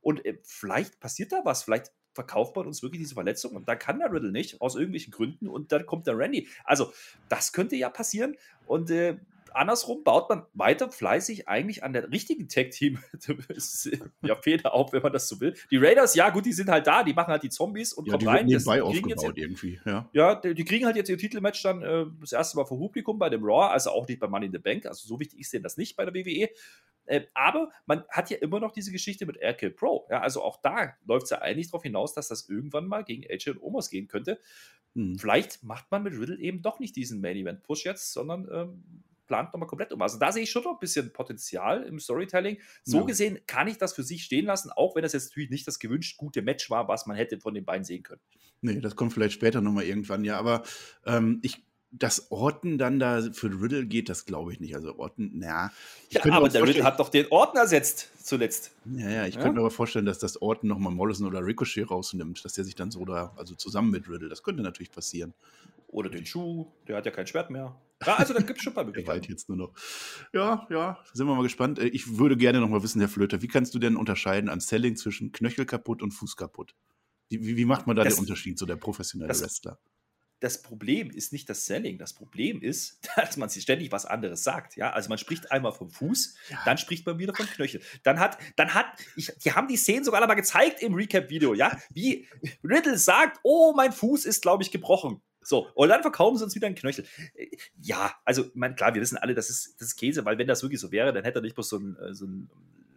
S1: Und äh, vielleicht passiert da was. Vielleicht verkauft man uns wirklich diese Verletzung und da kann der Riddle nicht, aus irgendwelchen Gründen und dann kommt der Randy. Also, das könnte ja passieren und äh, andersrum baut man weiter fleißig eigentlich an der richtigen Tag-Team ja, Feder auf, wenn man das so will. Die Raiders, ja gut, die sind halt da, die machen halt die Zombies und
S2: ja, kommen rein. Das, die kriegen jetzt
S1: irgendwie, ja. ja die, die, kriegen halt jetzt ihr Titelmatch dann äh, das erste Mal vor Publikum bei dem Raw, also auch nicht bei Money in the Bank, also so wichtig ist denen das nicht bei der WWE. Äh, aber man hat ja immer noch diese Geschichte mit Airkill Pro. Ja, also auch da läuft es ja eigentlich darauf hinaus, dass das irgendwann mal gegen AJ und Omos gehen könnte. Hm. Vielleicht macht man mit Riddle eben doch nicht diesen Main Event Push jetzt, sondern ähm, plant nochmal komplett um. Also da sehe ich schon noch ein bisschen Potenzial im Storytelling. So
S2: Ja.
S1: gesehen kann ich das für sich stehen lassen, auch wenn das jetzt natürlich nicht das gewünscht gute Match war, was man hätte von den beiden sehen können.
S2: Nee, das kommt vielleicht später nochmal irgendwann, ja. Aber ähm, ich, dass Orton dann da für Riddle geht, das glaube ich nicht. Also Orton, na.
S1: Ja, aber der Riddle hat doch den Orden ersetzt zuletzt.
S2: Ja, ja, ich
S1: Ja?
S2: könnte mir aber vorstellen, dass das Orton nochmal Mollison oder Ricochet rausnimmt, dass der sich dann so da, also zusammen mit Riddle, das könnte natürlich passieren.
S1: Oder den Schuh, der hat ja kein Schwert mehr. Ja, also da gibt es schon ein paar Möglichkeiten.
S2: jetzt nur noch. Ja, ja, sind wir mal gespannt. Äh, Ich würde gerne noch mal wissen, Herr Flöter, wie kannst du denn unterscheiden an Selling zwischen Knöchel kaputt und Fuß kaputt? Wie, wie, wie macht man da
S1: Das-
S2: den Unterschied, so der professionelle
S1: das-
S2: Wrestler?
S1: Das Problem ist nicht das Selling. Das Problem ist, dass man sich ständig was anderes sagt. Ja, also man spricht einmal vom Fuß,
S2: Ja.
S1: dann spricht man wieder vom Knöchel. Dann hat, dann hat, ich, die haben die Szenen sogar noch mal gezeigt im Recap-Video, ja, wie Riddle sagt, oh, mein Fuß ist, glaube ich, gebrochen. So, und dann verkaufen sie uns wieder einen Knöchel. Äh, Ja, also, meine, klar, wir wissen alle, das ist, das ist Käse, weil wenn das wirklich so wäre, dann hätte er nicht bloß so einen, äh, so einen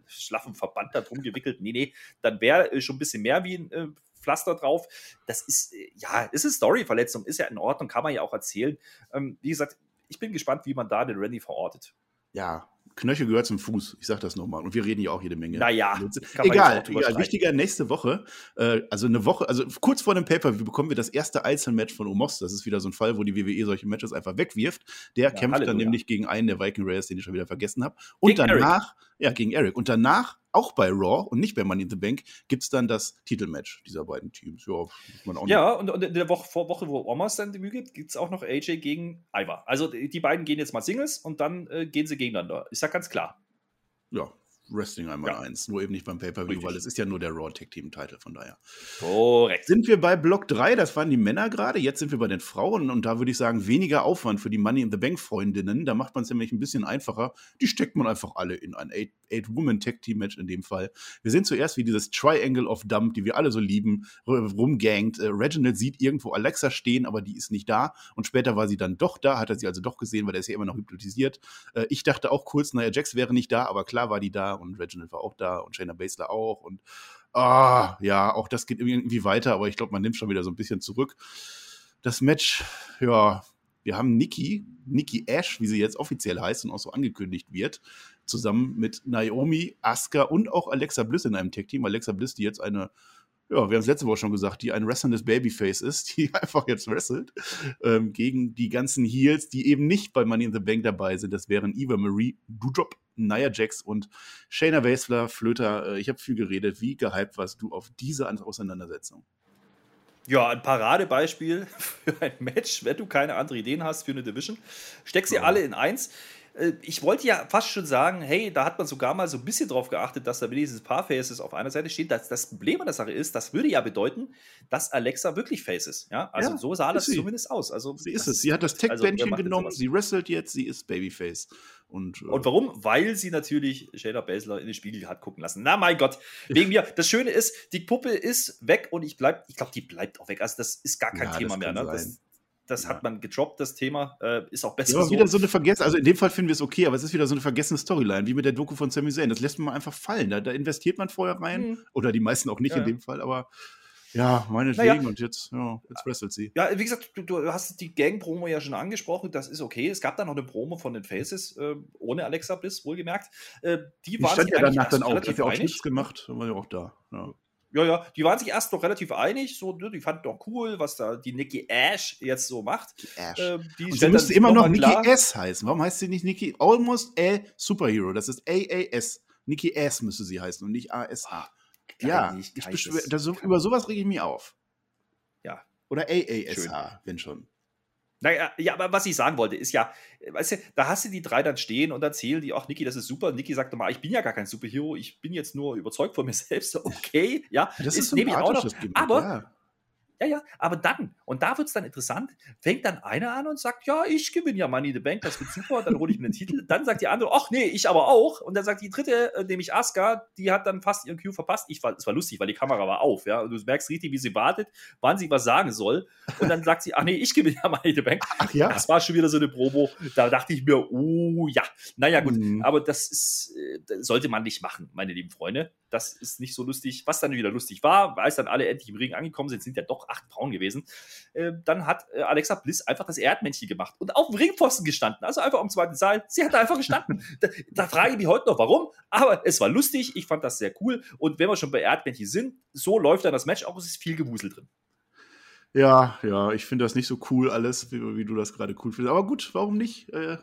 S1: schlaffen Verband da drum gewickelt. Nee, nee, dann wäre äh, schon ein bisschen mehr wie ein Pflaster drauf. Das ist, äh, ja, ist eine Story-Verletzung, ist ja in Ordnung, kann man ja auch erzählen. Ähm, wie gesagt, ich bin gespannt, wie man da den Randy verortet.
S2: Ja, Knöchel gehört zum Fuß. Ich sag das nochmal. Und wir reden ja auch jede Menge.
S1: Naja, man
S2: egal, egal. Wichtiger nächste Woche, äh, also eine Woche, also kurz vor dem Pay-Per-View bekommen wir das erste Einzelmatch von Omos. Das ist wieder so ein Fall, wo die WWE solche Matches einfach wegwirft. Der kämpft
S1: Halleluja.
S2: dann nämlich gegen einen der Viking Raiders, den ich schon wieder vergessen habe. Und
S1: Gegen Eric.
S2: danach, ja, gegen Eric. Und danach, auch bei Raw und nicht bei Money in the Bank, gibt es dann das Titelmatch dieser beiden Teams. Ja,
S1: Ja, und, und in der Woche, vor Woche, wo Omas dann Debüt gibt, gibt es auch noch AJ gegen Ivar. Also die die beiden gehen jetzt mal Singles und dann äh, gehen sie gegeneinander. Ist ja ganz klar.
S2: ja, Wrestling einmal
S1: Ja.
S2: eins. Nur eben nicht beim Pay-Per-View, weil es ist ja nur der Raw Tag Team Title, von daher.
S1: Korrekt.
S2: Sind wir bei Block 3, das waren die Männer gerade, jetzt sind wir bei den Frauen und da würde ich sagen, weniger Aufwand für die Money in the Bank Freundinnen. Da macht man es nämlich ein bisschen einfacher. Die steckt man einfach alle in ein Eight- Eight-Woman-Tag-Team-Match in dem Fall. Wir sehen zuerst, wie dieses Triangle of Dump, die wir alle so lieben, rumgangt. Äh, Reginald sieht irgendwo Alexa stehen, aber die ist nicht da. Und später war sie dann doch da, hat er sie also doch gesehen, weil er ist ja immer noch hypnotisiert. Äh, ich dachte auch kurz, naja, Jax wäre nicht da, aber klar war die da und Reginald war auch da und Shayna Baszler auch und Ah, ja, auch das geht irgendwie weiter, aber ich glaube, man nimmt schon wieder so ein bisschen zurück. Das Match, ja, wir haben Nikki, Nikki Ash, wie sie jetzt offiziell heißt und auch so angekündigt wird, zusammen mit Naomi, Asuka und auch Alexa Bliss in einem Tag-Team. Alexa Bliss, die jetzt eine, ja, wir haben es letzte Woche schon gesagt, die ein wrestlendes Babyface ist, die einfach jetzt wrestelt, ähm, gegen die ganzen Heels, die eben nicht bei Money in the Bank dabei sind. Das wären Eva Marie Doudrop, Nia Jax und Shayna Baszler, Flöter. Äh, ich habe viel geredet. Wie gehypt warst du auf diese Auseinandersetzung?
S1: Ja, ein Paradebeispiel für ein Match, wenn du keine andere Ideen hast für eine Division. Steck sie
S2: Ja.
S1: alle in eins. Äh, Ich wollte ja fast schon sagen, hey, da hat man sogar mal so ein bisschen drauf geachtet, dass da wenigstens ein paar Faces auf einer Seite stehen. Das, das Problem an der Sache ist, das würde ja bedeuten, dass Alexa wirklich Face ist. Ja, also
S2: Ja,
S1: so sah das
S2: sie.
S1: zumindest aus. Also,
S2: Sie ist es. Sie hat das
S1: also,
S2: Tech-Bändchen
S1: denn
S2: genommen, sie wrestelt jetzt, sie ist Babyface. Und, äh,
S1: Und warum? Weil sie natürlich Shayna Baszler in den Spiegel hat gucken lassen. Na mein Gott, wegen mir. Das Schöne ist, die Puppe ist weg und ich bleib, ich glaube, die bleibt auch weg. Also das ist gar kein
S2: Ja,
S1: Thema mehr. Ne? Das. Das
S2: Ja.
S1: hat man gedroppt, das Thema. Äh, ist auch besser
S2: Ja, aber
S1: so.
S2: wieder so eine vergessene, also in dem Fall finden wir es okay, aber es ist wieder so eine vergessene Storyline, wie mit der Doku von Sami Zayn. Das lässt man einfach fallen. Da, da investiert man vorher rein.
S1: Mhm.
S2: Oder die meisten auch nicht
S1: Ja,
S2: in dem Fall, aber ja, meinetwegen.
S1: Naja.
S2: Und jetzt, ja, jetzt wrestelt sie.
S1: Ja, wie gesagt, du, du hast die Gang-Promo ja schon angesprochen, das ist okay. Es gab dann noch eine Promo von den Faces, äh, ohne Alexa Bliss, wohlgemerkt. Äh, die
S2: Die
S1: waren
S2: stand ja danach dann auch. Hat ja auch. Schnips gemacht, dann war ja auch da. Ja.
S1: Ja, ja, die waren sich erst noch relativ einig, so, ne, die fanden doch cool, was da die Nikki Ash jetzt so macht.
S2: Ash.
S1: Äh, die
S2: Und sie müsste immer noch Nikki S heißen. Warum heißt sie nicht Nikki? Almost a Superhero. Das ist AAS. Nikki S müsste sie heißen und nicht ASH. Ja,
S1: Kleinigkeit
S2: ich so, über sowas rege ich mich auf.
S1: Ja.
S2: Oder AASH, wenn schon.
S1: Naja, ja, aber was ich sagen wollte, ist ja, weißt du, da hast du die drei dann stehen und erzählen die, ach, Niki, das ist super. Niki sagt mal, ich bin ja gar kein Superhero, ich bin jetzt nur überzeugt von mir selbst. Okay, ja,
S2: Das ist,
S1: nehme ich auch noch. Aber
S2: ja.
S1: Ja, ja, aber dann, und da wird es dann interessant, fängt dann einer an und sagt, ja, ich gewinne ja Money in the Bank, das wird super, dann hole ich mir den Titel. Dann sagt die andere, ach nee, ich aber auch. Und dann sagt die dritte, äh, nämlich Asuka, die hat dann fast ihren Cue verpasst. Ich war, es war lustig, weil die Kamera war auf, ja. Und du merkst richtig, wie sie wartet, wann sie was sagen soll. Und dann sagt sie, ach nee, ich gewinne ja Money in the Bank.
S2: Ach ja.
S1: Das war schon wieder so eine Promo. Da dachte ich mir, oh ja. Naja, gut.
S2: Mhm.
S1: Aber das ist, äh, das sollte man nicht machen, meine lieben Freunde. Das ist nicht so lustig. Was dann wieder lustig war, als dann alle endlich im Ring angekommen sind, sind ja doch acht Frauen gewesen. Äh, dann hat äh, Alexa Bliss einfach das Erdmännchen gemacht und auf dem Ringpfosten gestanden. Also einfach am zweiten Saal. Sie hat da einfach gestanden. da, da frage ich mich heute noch, warum. Aber es war lustig. Ich fand das sehr cool. Und wenn wir schon bei Erdmännchen sind, so läuft dann das Match auch. Es ist viel Gewusel drin.
S2: Ja, ja, ich finde das nicht so cool alles, wie, wie du das gerade cool findest. Aber gut, warum nicht? Äh,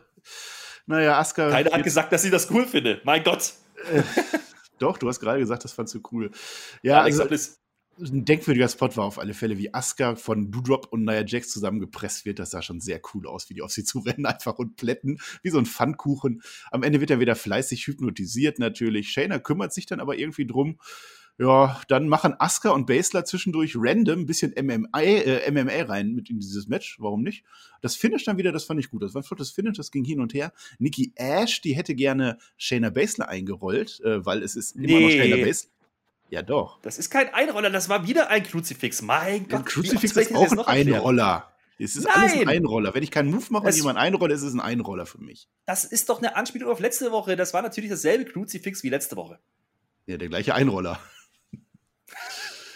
S2: naja, Aska.
S1: Keiner hat gesagt, dass sie das cool finde. Mein Gott.
S2: Doch, du hast gerade gesagt, das fandst du cool. Ja, Alex also, ein denkwürdiger Spot war auf alle Fälle, wie Asuka von Doudrop und Nia Jax zusammengepresst wird. Das sah schon sehr cool aus, wie die auf sie zurennen, einfach und plätten, wie so ein Pfannkuchen. Am Ende wird er wieder fleißig hypnotisiert natürlich. Shayna kümmert sich dann aber irgendwie drum. Ja, dann machen Asuka und Basler zwischendurch random ein bisschen MMA, äh, MMA rein mit in dieses Match. Warum nicht? Das Finish dann wieder, das fand ich gut. Das war ein flottes Finish, das ging hin und her. Nikki Ash, die hätte gerne Shayna Basler eingerollt, äh, weil es ist
S1: nee. immer noch Shayna
S2: Basler. Ja, doch.
S1: Das ist kein Einroller, das war wieder ein Kruzifix. Mein Gott. Ein
S2: Kruzifix ist auch ein Einroller. Es ist Nein. alles ein Einroller. Wenn ich keinen Move mache und jemand einrolle, ist es ein Einroller für mich.
S1: Das ist doch eine Anspielung auf letzte Woche. Das war natürlich dasselbe Kruzifix wie letzte Woche.
S2: Ja, der gleiche Einroller.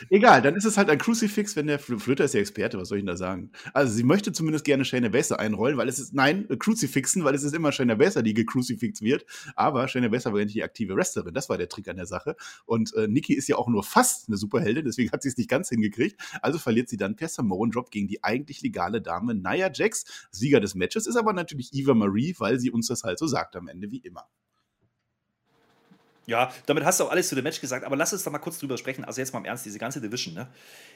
S2: Egal, dann ist es halt ein Crucifix, wenn der Flöter ist der Experte, was soll ich denn da sagen? Also sie möchte zumindest gerne Shayna Baszler einrollen, weil es ist, nein, äh, Crucifixen, weil es ist immer Shayna Baszler, die gecrucifixt wird, aber Shayna Baszler war ja nicht die aktive Wrestlerin, das war der Trick an der Sache und äh, Nikki ist ja auch nur fast eine Superheldin, deswegen hat sie es nicht ganz hingekriegt, also verliert sie dann per Samoan Drop gegen die eigentlich legale Dame Nia Jax, Sieger des Matches ist aber natürlich Eva Marie, weil sie uns das halt so sagt am Ende, wie immer.
S1: Ja, damit hast du auch alles zu dem Match gesagt, aber lass uns da mal kurz drüber sprechen. Also jetzt mal im Ernst, diese ganze Division, ne?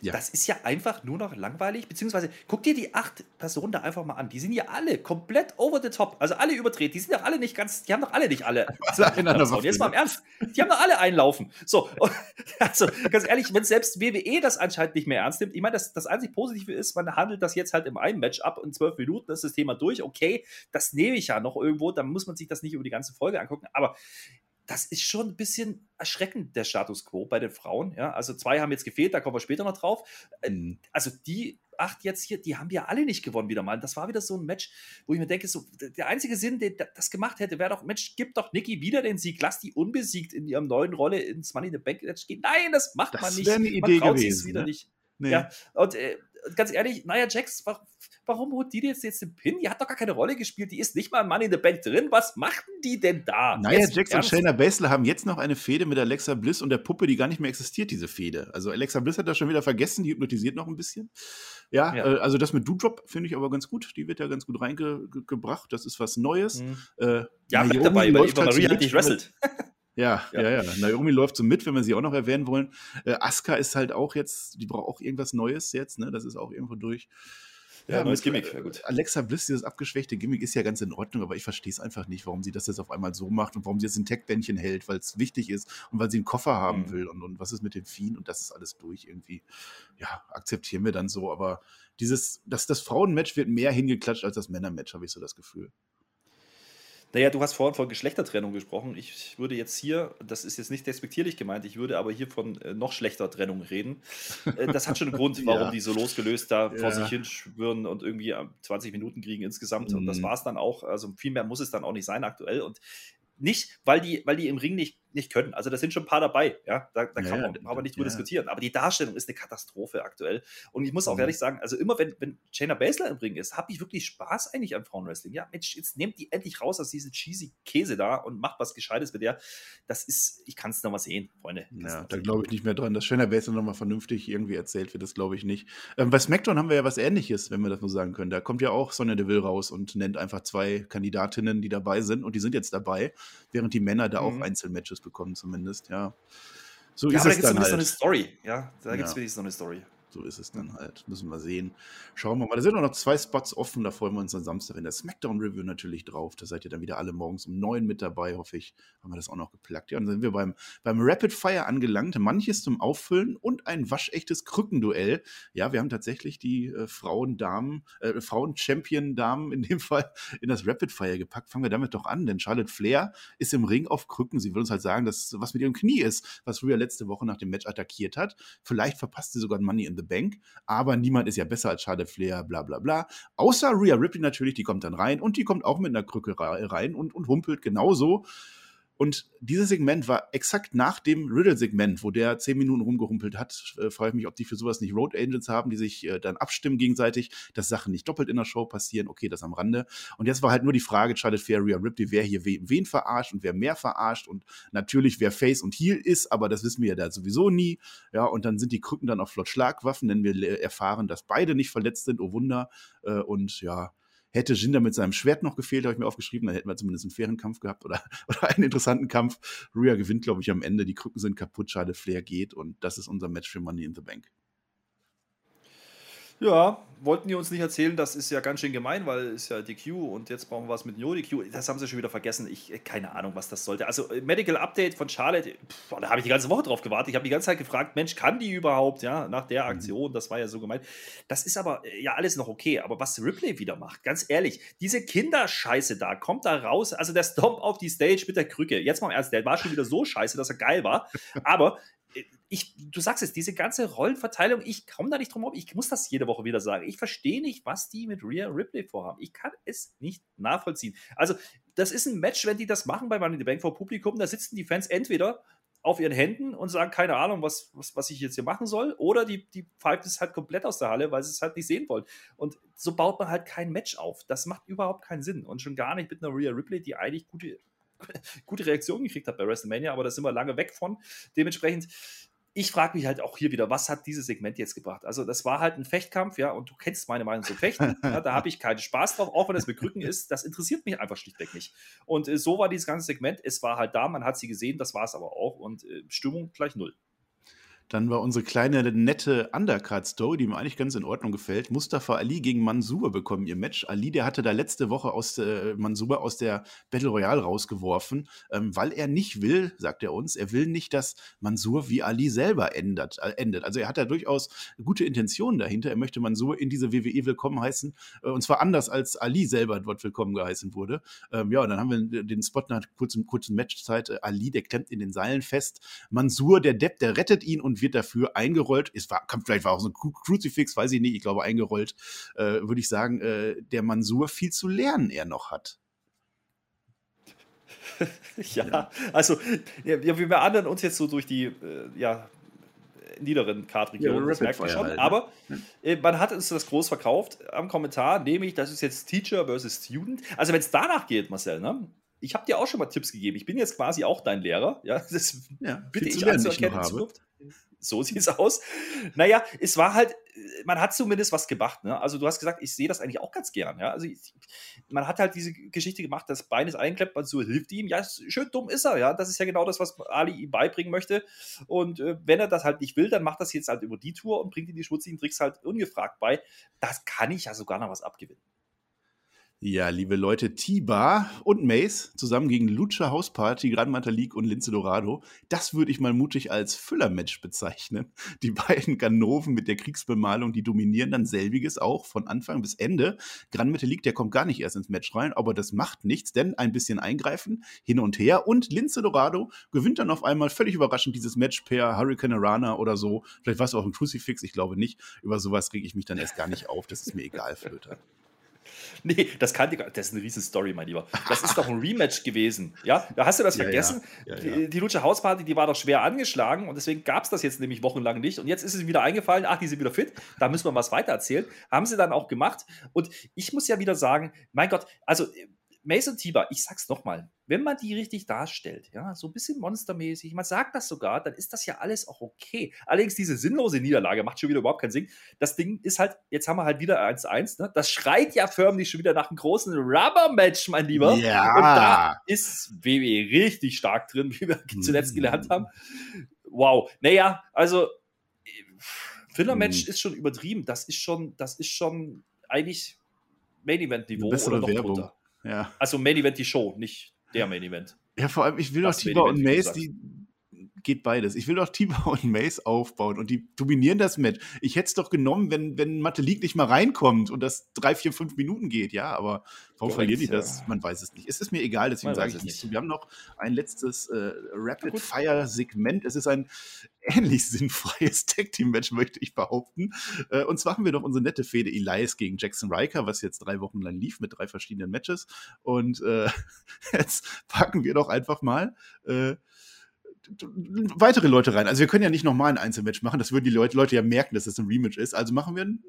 S1: Ja. Das ist ja einfach nur noch langweilig, beziehungsweise guck dir die acht Personen da einfach mal an. Die sind ja alle komplett over the top, also alle überdreht. Die sind doch alle nicht ganz, die haben doch alle nicht alle. Also, jetzt mal im Ernst, die haben doch alle einlaufen. So, also ganz ehrlich, wenn selbst WWE das anscheinend nicht mehr ernst nimmt, ich meine, das, das einzig Positive ist, man handelt das jetzt halt im einen Match ab in zwölf Minuten, ist das Thema durch. Okay, das nehme ich ja noch irgendwo, dann muss man sich das nicht über die ganze Folge angucken, aber das ist schon ein bisschen erschreckend, der Status quo bei den Frauen. Ja? Also zwei haben jetzt gefehlt, da kommen wir später noch drauf. Äh, mhm. Also die acht jetzt hier, die haben ja alle nicht gewonnen wieder mal. Das war wieder so ein Match, wo ich mir denke, so, der einzige Sinn, der das gemacht hätte, wäre doch, Mensch, gib doch Nikki wieder den Sieg, lass die unbesiegt in ihrem neuen Rolle ins Money in the Bank Match gehen. Nein, das macht
S2: das
S1: man nicht.
S2: Eine Idee
S1: man traut
S2: gewesen,
S1: wieder
S2: ne?
S1: nicht. Nee. Ja, und äh, ganz ehrlich, Nia Jax, warum holt die jetzt, jetzt den Pin? Die hat doch gar keine Rolle gespielt. Die ist nicht mal Mann in the Bank drin. Was machten die denn da?
S2: Nia jetzt Jax und Shayna Baszler haben jetzt noch eine Fehde mit Alexa Bliss und der Puppe, die gar nicht mehr existiert, diese Fehde. Also Alexa Bliss hat das schon wieder vergessen, die hypnotisiert noch ein bisschen. Ja, ja. Äh, also das mit Doudrop finde ich aber ganz gut. Die wird ja ganz gut reingebracht. Das ist was Neues. Mhm.
S1: Äh, ja, Naomi dabei, weil Eva Marie hat nicht wrestelt.
S2: Ja, ja, ja, ja. Naomi läuft so mit, wenn wir sie auch noch erwähnen wollen. Äh, Asuka ist halt auch jetzt, die braucht auch irgendwas Neues jetzt, ne? Das ist auch irgendwo durch.
S1: Ja, ja neues Gimmick, ja gut.
S2: Alexa Bliss, dieses abgeschwächte Gimmick ist ja ganz in Ordnung, aber ich verstehe es einfach nicht, warum sie das jetzt auf einmal so macht und warum sie jetzt ein Tech-Bändchen hält, weil es wichtig ist und weil sie einen Koffer haben mhm. will und, und was ist mit den Viehen und das ist alles durch irgendwie. Ja, akzeptieren wir dann so, aber dieses, das, das Frauenmatch wird mehr hingeklatscht als das Männermatch, habe ich so das Gefühl.
S1: Naja, du hast vorhin von Geschlechtertrennung gesprochen. Ich würde jetzt hier, das ist jetzt nicht despektierlich gemeint, ich würde aber hier von äh, noch schlechter Trennung reden. Äh, das hat schon einen Grund, warum ja. die so losgelöst da ja. vor sich hin schwirren und irgendwie 20 Minuten kriegen insgesamt. Mhm. Und das mhm. war es dann auch. Also viel mehr muss es dann auch nicht sein aktuell. Und nicht, weil die, weil die im Ring nicht nicht können. Also da sind schon ein paar dabei, ja, da, da kann ja, man aber nicht drüber ja. diskutieren. Aber die Darstellung ist eine Katastrophe aktuell. Und ich muss auch mhm. ehrlich sagen, also immer wenn, wenn Shayna Baszler im Ring ist, habe ich wirklich Spaß eigentlich an Frauenwrestling. Ja, Mensch, jetzt nehmt die endlich raus aus diesem cheesy Käse da und macht was Gescheites mit der. Das ist, ich kann es noch mal sehen, Freunde.
S2: Ja, da glaube ich nicht mehr dran, dass Shayna Baszler noch mal vernünftig irgendwie erzählt wird, das glaube ich nicht. Ähm, bei SmackDown haben wir ja was ähnliches, wenn wir das mal sagen können. Da kommt ja auch Sonja Deville raus und nennt einfach zwei Kandidatinnen, die dabei sind und die sind jetzt dabei, während die Männer da mhm. auch Einzelmatches bekommen zumindest ja.
S1: So ja, ist aber es da gibt es halt. so eine Story, ja. Da gibt es ja. wenigstens so eine Story.
S2: So ist es dann halt. Müssen wir sehen. Schauen wir mal. Da sind noch zwei Spots offen. Da freuen wir uns am Samstag in der Smackdown-Review natürlich drauf. Da seid ihr dann wieder alle morgens um neun mit dabei, hoffe ich. Haben wir das auch noch geplackt. Ja, und dann sind wir beim, beim Rapid Fire angelangt. Manches zum Auffüllen und ein waschechtes Krückenduell. Ja, wir haben tatsächlich die äh, Frauen-Damen, äh, Frauen-Champion-Damen in dem Fall in das Rapid Fire gepackt. Fangen wir damit doch an, denn Charlotte Flair ist im Ring auf Krücken. Sie will uns halt sagen, dass was mit ihrem Knie ist, was Rhea letzte Woche nach dem Match attackiert hat. Vielleicht verpasst sie sogar Money in the Bank, aber niemand ist ja besser als Charlotte Flair, bla bla bla. Außer Rhea Ripley natürlich, die kommt dann rein und die kommt auch mit einer Krücke rein und, und humpelt genauso. Und dieses Segment war exakt nach dem Riddle-Segment, wo der zehn Minuten rumgehumpelt hat. Äh, Frage ich mich, ob die für sowas nicht Road Angels haben, die sich äh, dann abstimmen gegenseitig, dass Sachen nicht doppelt in der Show passieren. Okay, das am Rande. Und jetzt war halt nur die Frage, Charlotte Fair, Rhea Ripley, wer hier wen, wen verarscht und wer mehr verarscht und natürlich wer Face und Heel ist, aber das wissen wir ja da sowieso nie. Ja, und dann sind die Krücken dann auch flott Schlagwaffen, denn wir erfahren, dass beide nicht verletzt sind, oh Wunder. Äh, und ja, Hätte Jinder mit seinem Schwert noch gefehlt, habe ich mir aufgeschrieben, dann hätten wir zumindest einen fairen Kampf gehabt oder, oder einen interessanten Kampf. Rhea gewinnt, glaube ich, am Ende. Die Krücken sind kaputt, schade, Flair geht und das ist unser Match für Money in the Bank.
S1: Ja, wollten die uns nicht erzählen, das ist ja ganz schön gemein, weil es ja DQ und jetzt brauchen wir was mit No DQ. Das haben sie schon wieder vergessen. Ich äh, keine Ahnung, was das sollte. Also äh, Medical Update von Charlotte, pff, da habe ich die ganze Woche drauf gewartet. Ich habe die ganze Zeit gefragt, Mensch, kann die überhaupt, ja, nach der mhm. Aktion, das war ja so gemeint. Das ist aber äh, ja alles noch okay, aber was Ripley wieder macht, ganz ehrlich, diese Kinderscheiße da, kommt da raus, also der Stomp auf die Stage mit der Krücke. Jetzt mal im Ernst, der war schon wieder so scheiße, dass er geil war, aber ich, du sagst es, diese ganze Rollenverteilung, ich komme da nicht drum herum. Ich muss das jede Woche wieder sagen. Ich verstehe nicht, was die mit Rhea Ripley vorhaben. Ich kann es nicht nachvollziehen. Also, das ist ein Match, wenn die das machen bei Money in the Bank vor Publikum, da sitzen die Fans entweder auf ihren Händen und sagen, keine Ahnung, was, was, was ich jetzt hier machen soll, oder die, die pfeifen es halt komplett aus der Halle, weil sie es halt nicht sehen wollen. Und so baut man halt kein Match auf. Das macht überhaupt keinen Sinn. Und schon gar nicht mit einer Rhea Ripley, die eigentlich gute gute Reaktion gekriegt hat bei WrestleMania, aber da sind wir lange weg von. Dementsprechend, ich frage mich halt auch hier wieder, was hat dieses Segment jetzt gebracht? Also, das war halt ein Fechtkampf, ja, und du kennst meine Meinung zum Fechten. Ja, da habe ich keinen Spaß drauf, auch wenn das mit Krücken ist. Das interessiert mich einfach schlichtweg nicht. Und äh, so war dieses ganze Segment. Es war halt da, man hat sie gesehen, das war es aber auch. Und äh, Stimmung gleich null.
S2: Dann war unsere kleine, nette Undercard-Story, die mir eigentlich ganz in Ordnung gefällt. Mustafa Ali gegen Mansour bekommen ihr Match. Ali, der hatte da letzte Woche aus äh, Mansour aus der Battle Royale rausgeworfen, ähm, weil er nicht will, sagt er uns, er will nicht, dass Mansour wie Ali selber ändert, äh, endet. Also er hat da durchaus gute Intentionen dahinter. Er möchte Mansour in diese WWE willkommen heißen. Äh, und zwar anders, als Ali selber dort willkommen geheißen wurde. Ähm, ja, und dann haben wir den Spot nach kurzen, kurzen Matchzeit. Äh, Ali, der klemmt in den Seilen fest. Mansour, der Depp, der rettet ihn und und wird dafür eingerollt. Es war, vielleicht war auch so ein Crucifix, weiß ich nicht, ich glaube eingerollt, äh, würde ich sagen, äh, der Mansur viel zu lernen er noch hat.
S1: ja, ja, also ja, wir beandern uns jetzt so durch die äh, ja, niederen Kartregionen, ja, das merkt man schon. Halt, ne? Aber äh, man hat uns das groß verkauft am Kommentar, nämlich das ist jetzt Teacher versus Student. Also wenn es danach geht, Marcel, ne? Ich habe dir auch schon mal Tipps gegeben. Ich bin jetzt quasi auch dein Lehrer. Ja, das
S2: ja, bitte ich anzuerkennen in Zukunft
S1: so sieht es aus. Naja, es war halt, man hat zumindest was gemacht. Ne? Also du hast gesagt, ich sehe das eigentlich auch ganz gern. Ja? Also ich, man hat halt diese Geschichte gemacht, das Bein ist eingeklemmt, man so hilft ihm. Ja, schön dumm ist er. Ja, das ist ja genau das, was Ali ihm beibringen möchte. Und äh, wenn er das halt nicht will, dann macht das jetzt halt über die Tour und bringt ihm die schmutzigen Tricks halt ungefragt bei. Das kann ich ja sogar noch was abgewinnen.
S2: Ja, liebe Leute, Tiba und Mace zusammen gegen Lucha House Party, Gran Metalik und Lince Dorado. Das würde ich mal mutig als Füllermatch bezeichnen. Die beiden Ganoven mit der Kriegsbemalung, die dominieren dann selbiges auch von Anfang bis Ende. Gran Metalik, der kommt gar nicht erst ins Match rein, aber das macht nichts, denn ein bisschen eingreifen, hin und her. Und Lince Dorado gewinnt dann auf einmal völlig überraschend dieses Match per Hurricane Arana oder so. Vielleicht war es auch ein Crucifix, ich glaube nicht. Über sowas rege ich mich dann erst gar nicht auf. Das ist mir egal, Flöter.
S1: Nee, das kann die, das ist eine riesen Story, mein Lieber. Das ist doch ein Rematch gewesen. Ja, da hast du das ja, vergessen. Ja. Ja, die, die Lutsche Hausparty, die war doch schwer angeschlagen und deswegen gab es das jetzt nämlich wochenlang nicht. Und jetzt ist es wieder eingefallen, ach, die sind wieder fit, da müssen wir was weiter erzählen. Haben sie dann auch gemacht. Und ich muss ja wieder sagen, mein Gott, also Mason Tiber, ich sag's nochmal, wenn man die richtig darstellt, ja, so ein bisschen monstermäßig, man sagt das sogar, dann ist das ja alles auch okay. Allerdings diese sinnlose Niederlage macht schon wieder überhaupt keinen Sinn. Das Ding ist halt, jetzt haben wir halt wieder 1-1, ne? Das schreit ja förmlich schon wieder nach einem großen Rubber-Match, mein Lieber.
S2: Ja.
S1: Und da ist WWE richtig stark drin, wie wir zuletzt mhm. gelernt haben. Wow. Naja, also Filler-Match mhm. ist schon übertrieben. Das ist schon, das ist schon eigentlich Main-Event-Niveau
S2: oder noch Werbung. drunter.
S1: Ja. Also Main Event die Show, nicht der Main Event.
S2: Ja, vor allem, ich will doch Tiba und Mace, die, geht beides. Ich will doch Tiber und Mace aufbauen und die dominieren das Match. Ich hätte es doch genommen, wenn, wenn Matelik nicht mal reinkommt und das drei, vier, fünf Minuten geht, ja, aber warum verlieren die das? Man weiß es nicht. Es ist mir egal, deswegen sage ich nicht. Wir haben noch ein letztes äh, Rapid-Fire-Segment. Es ist ein ähnlich sinnfreies Tag-Team-Match, möchte ich behaupten. Äh, und zwar haben wir noch unsere nette Fehde Elias gegen Jackson Riker, was jetzt drei Wochen lang lief mit drei verschiedenen Matches. Und äh, jetzt packen wir doch einfach mal äh, weitere Leute rein. Also wir können ja nicht nochmal ein Einzelmatch machen, das würden die Leute, Leute ja merken, dass das ein Rematch ist. Also machen wir ein,